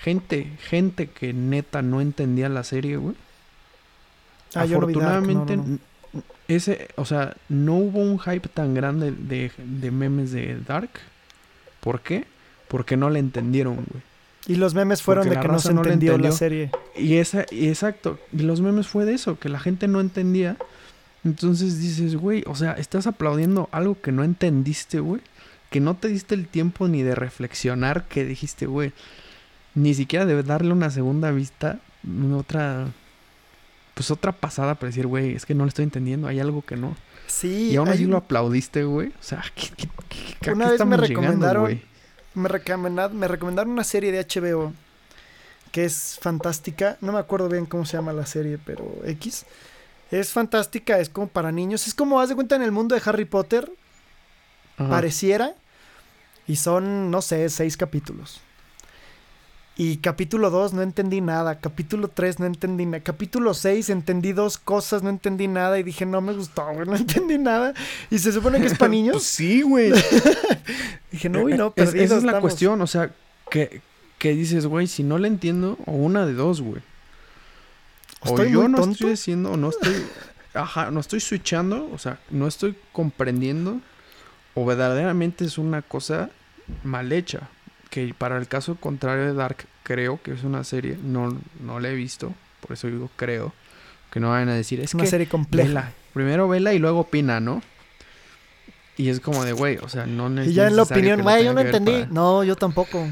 Gente, gente que neta no entendía la serie, güey. Ah, Afortunadamente, ese, o sea, no hubo un hype tan grande de, de, memes de Dark. ¿Por qué? Porque no le entendieron, güey. Y los memes fueron de que no se entendió, la serie. Y esa, y exacto. Y los memes fue de eso, que la gente no entendía. Entonces dices, güey, o sea, estás aplaudiendo algo que no entendiste, güey. Que no te diste el tiempo ni de reflexionar que dijiste, güey. Ni siquiera de darle una segunda vista, otra, pues otra pasada para decir, güey, es que no lo estoy entendiendo, hay algo que no. Sí. Y aún así lo aplaudiste, güey. O sea, ¿qué, qué, una vez me recomendaron, me, recomendaron, me recomendaron una serie de HBO que es fantástica. No me acuerdo bien cómo se llama la serie, pero X. Es fantástica, es como para niños. Es como, haz de cuenta, en el mundo de Harry Potter, pareciera. Y son, no sé, seis capítulos. Y capítulo 2 no entendí nada. Capítulo 3 no entendí nada. Capítulo 6 entendí dos cosas, no entendí nada. Y dije, no me gustó, güey, no entendí nada. Y se supone que es para niños. sí, güey. dije, no, güey, no, Esa es la cuestión, o sea, que, que dices, güey, si no le entiendo, o una de dos, güey o yo no estoy haciendo, no estoy, ajá, no estoy switchando, o sea, no estoy comprendiendo, o verdaderamente es una cosa mal hecha. que para el caso contrario de Dark, creo que es una serie, no, no la he visto, por eso digo creo, que no vayan a decir, es una serie compleja. Primero vela y luego opina, ¿no? Y es como de, güey, o sea, no necesito. Y ya en la opinión, güey, yo no entendí. No, yo tampoco.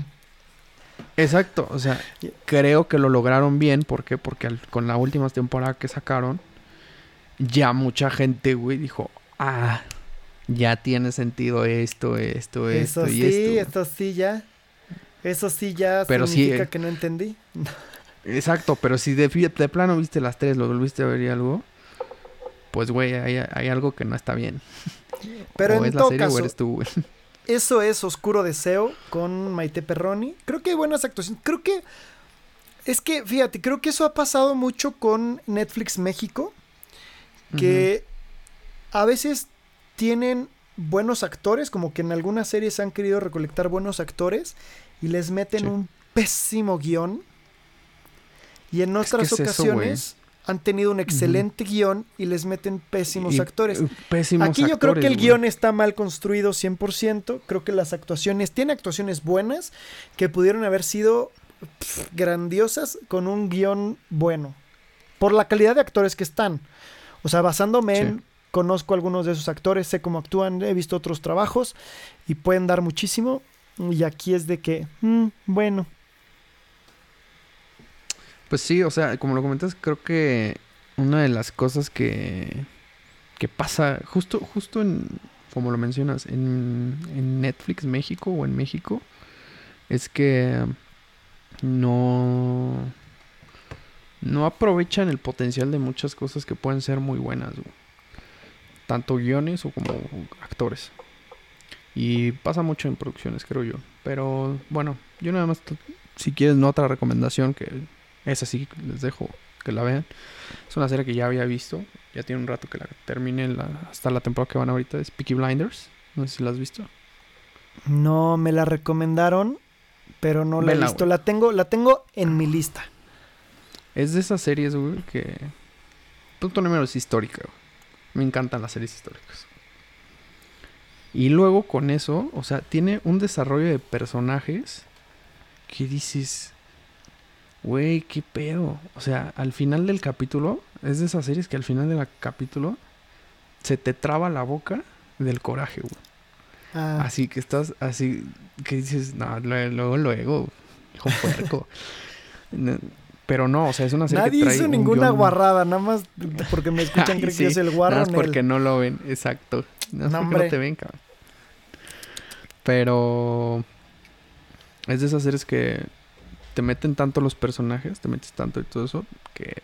Exacto, o sea, creo que lo lograron bien. ¿Por qué? Porque con la última temporada que sacaron, ya mucha gente, güey, dijo, ah, ya tiene sentido esto, esto, esto y sí, esto. Eso sí, ya. Eso sí ya pero significa eh, que no entendí. Exacto, pero si de, de, plano viste las tres, lo volviste a ver y algo, pues, güey, hay, hay algo que no está bien. Pero en todo caso, eso es Oscuro Deseo con Maite Perroni. Creo que hay buenas actuaciones. Creo que es que, fíjate, creo que eso ha pasado mucho con Netflix México, que a veces tienen buenos actores, como que en algunas series han querido recolectar buenos actores y les meten un pésimo guion. Y en otras ocasiones han tenido un excelente guion y les meten pésimos actores. Uh, pésimos Aquí yo creo que el guion está mal construido 100%. Creo que las actuaciones, tiene actuaciones buenas que pudieron haber sido grandiosas con un guion bueno. Por la calidad de actores que están. O sea, basándome en, conozco algunos de esos actores, sé cómo actúan, he visto otros trabajos y pueden dar muchísimo. Y aquí es de que, mm, bueno, pues sí, o sea, como lo comentas, creo que una de las cosas que, que pasa justo, justo en, como lo mencionas, en, Netflix México o en México, es que no, no aprovechan el potencial de muchas cosas que pueden ser muy buenas, tanto guiones o como actores. Y pasa mucho en producciones, creo yo. Pero bueno, yo nada más, si quieres, no otra recomendación que esa sí, les dejo que la vean. Es una serie que ya había visto. Ya tiene un rato que la termine hasta la temporada que van ahorita. Es Peaky Blinders. No sé si la has visto. No, me la recomendaron, pero no la he visto. La tengo, la tengo en mi lista. Es de esas series, güey, que... Punto número es histórica, Me encantan las series históricas. Y luego con eso, o sea, tiene un desarrollo de personajes que dices, Güey, qué pedo. O sea, al final del capítulo, es de esas series que al final del capítulo se te traba la boca del coraje, güey. Ah. Así que estás, así que dices, no, luego, luego, hijo puerco. Pero no, o sea, es una serie Nadie que trae hizo ninguna guarrada, nada más porque me escuchan creen que es el guarro. Nada más porque no lo ven, exacto. Nada más porque no te ven, cabrón. Pero es de esas series que te meten tanto los personajes, te metes tanto y todo eso, que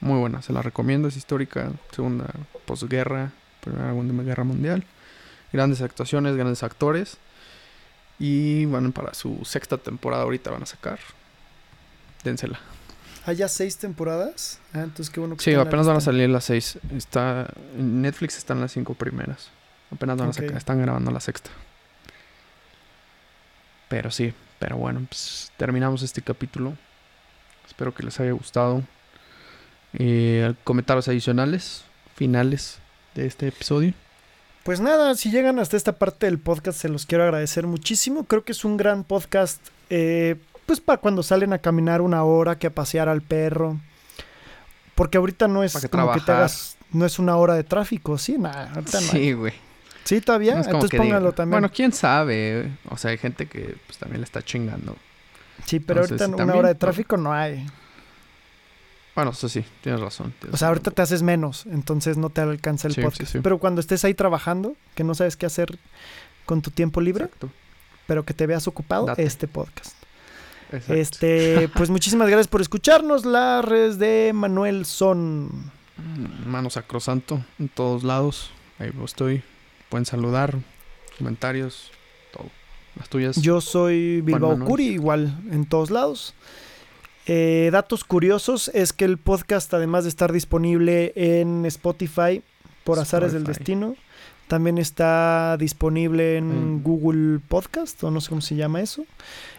muy buena, se la recomiendo, es histórica, segunda posguerra, primera segunda guerra mundial, grandes actuaciones, grandes actores, y bueno, para su sexta temporada ahorita van a sacar, dénsela. ¿Hay ya seis temporadas? Ah, entonces qué bueno que Sí, apenas van a salir las seis, está, en Netflix están las cinco primeras, apenas van a sacar, están grabando la sexta. Pero sí, pero bueno, pues terminamos este capítulo. Espero que les haya gustado. Eh, comentarios adicionales, finales de este episodio. Pues nada, si llegan hasta esta parte del podcast, se los quiero agradecer muchísimo. Creo que es un gran podcast, eh, pues para cuando salen a caminar una hora, que a pasear al perro. Porque ahorita no es como que te hagas, no es una hora de tráfico, sí, nada. Sí, güey. Sí, todavía. Entonces póngalo también. Bueno, quién sabe. O sea, hay gente que pues, también le está chingando. Sí, pero ahorita una hora de tráfico no hay. Bueno, eso sí, tienes razón. o sea, ahorita te haces menos, entonces no te alcanza el podcast. Pero cuando estés ahí trabajando, que no sabes qué hacer con tu tiempo libre, pero que te veas ocupado, este podcast. Exacto. Este, pues muchísimas gracias por escucharnos. Las redes de Manuel son. Manos sacrosanto en todos lados. Ahí estoy pueden saludar, comentarios, todo. Las tuyas. Yo soy Bilbao Curi, igual en todos lados. Eh, datos curiosos es que el podcast, además de estar disponible en Spotify por azares del destino, también está disponible en mm. Google Podcast, o no sé cómo se llama eso.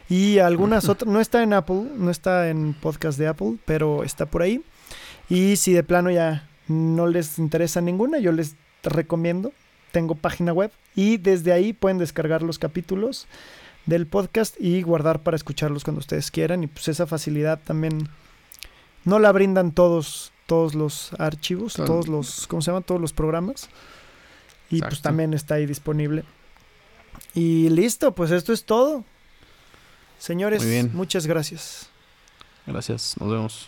Y algunas otras, no está en Apple, no está en podcast de Apple, pero está por ahí. Y si de plano ya no les interesa ninguna, yo les recomiendo tengo página web y desde ahí pueden descargar los capítulos del podcast y guardar para escucharlos cuando ustedes quieran. Y pues esa facilidad también no la brindan todos, todos los archivos, todos los, ¿cómo se llama? Todos los programas. Y pues también está ahí disponible. Y listo, pues esto es todo. Señores, muchas gracias. Gracias, nos vemos.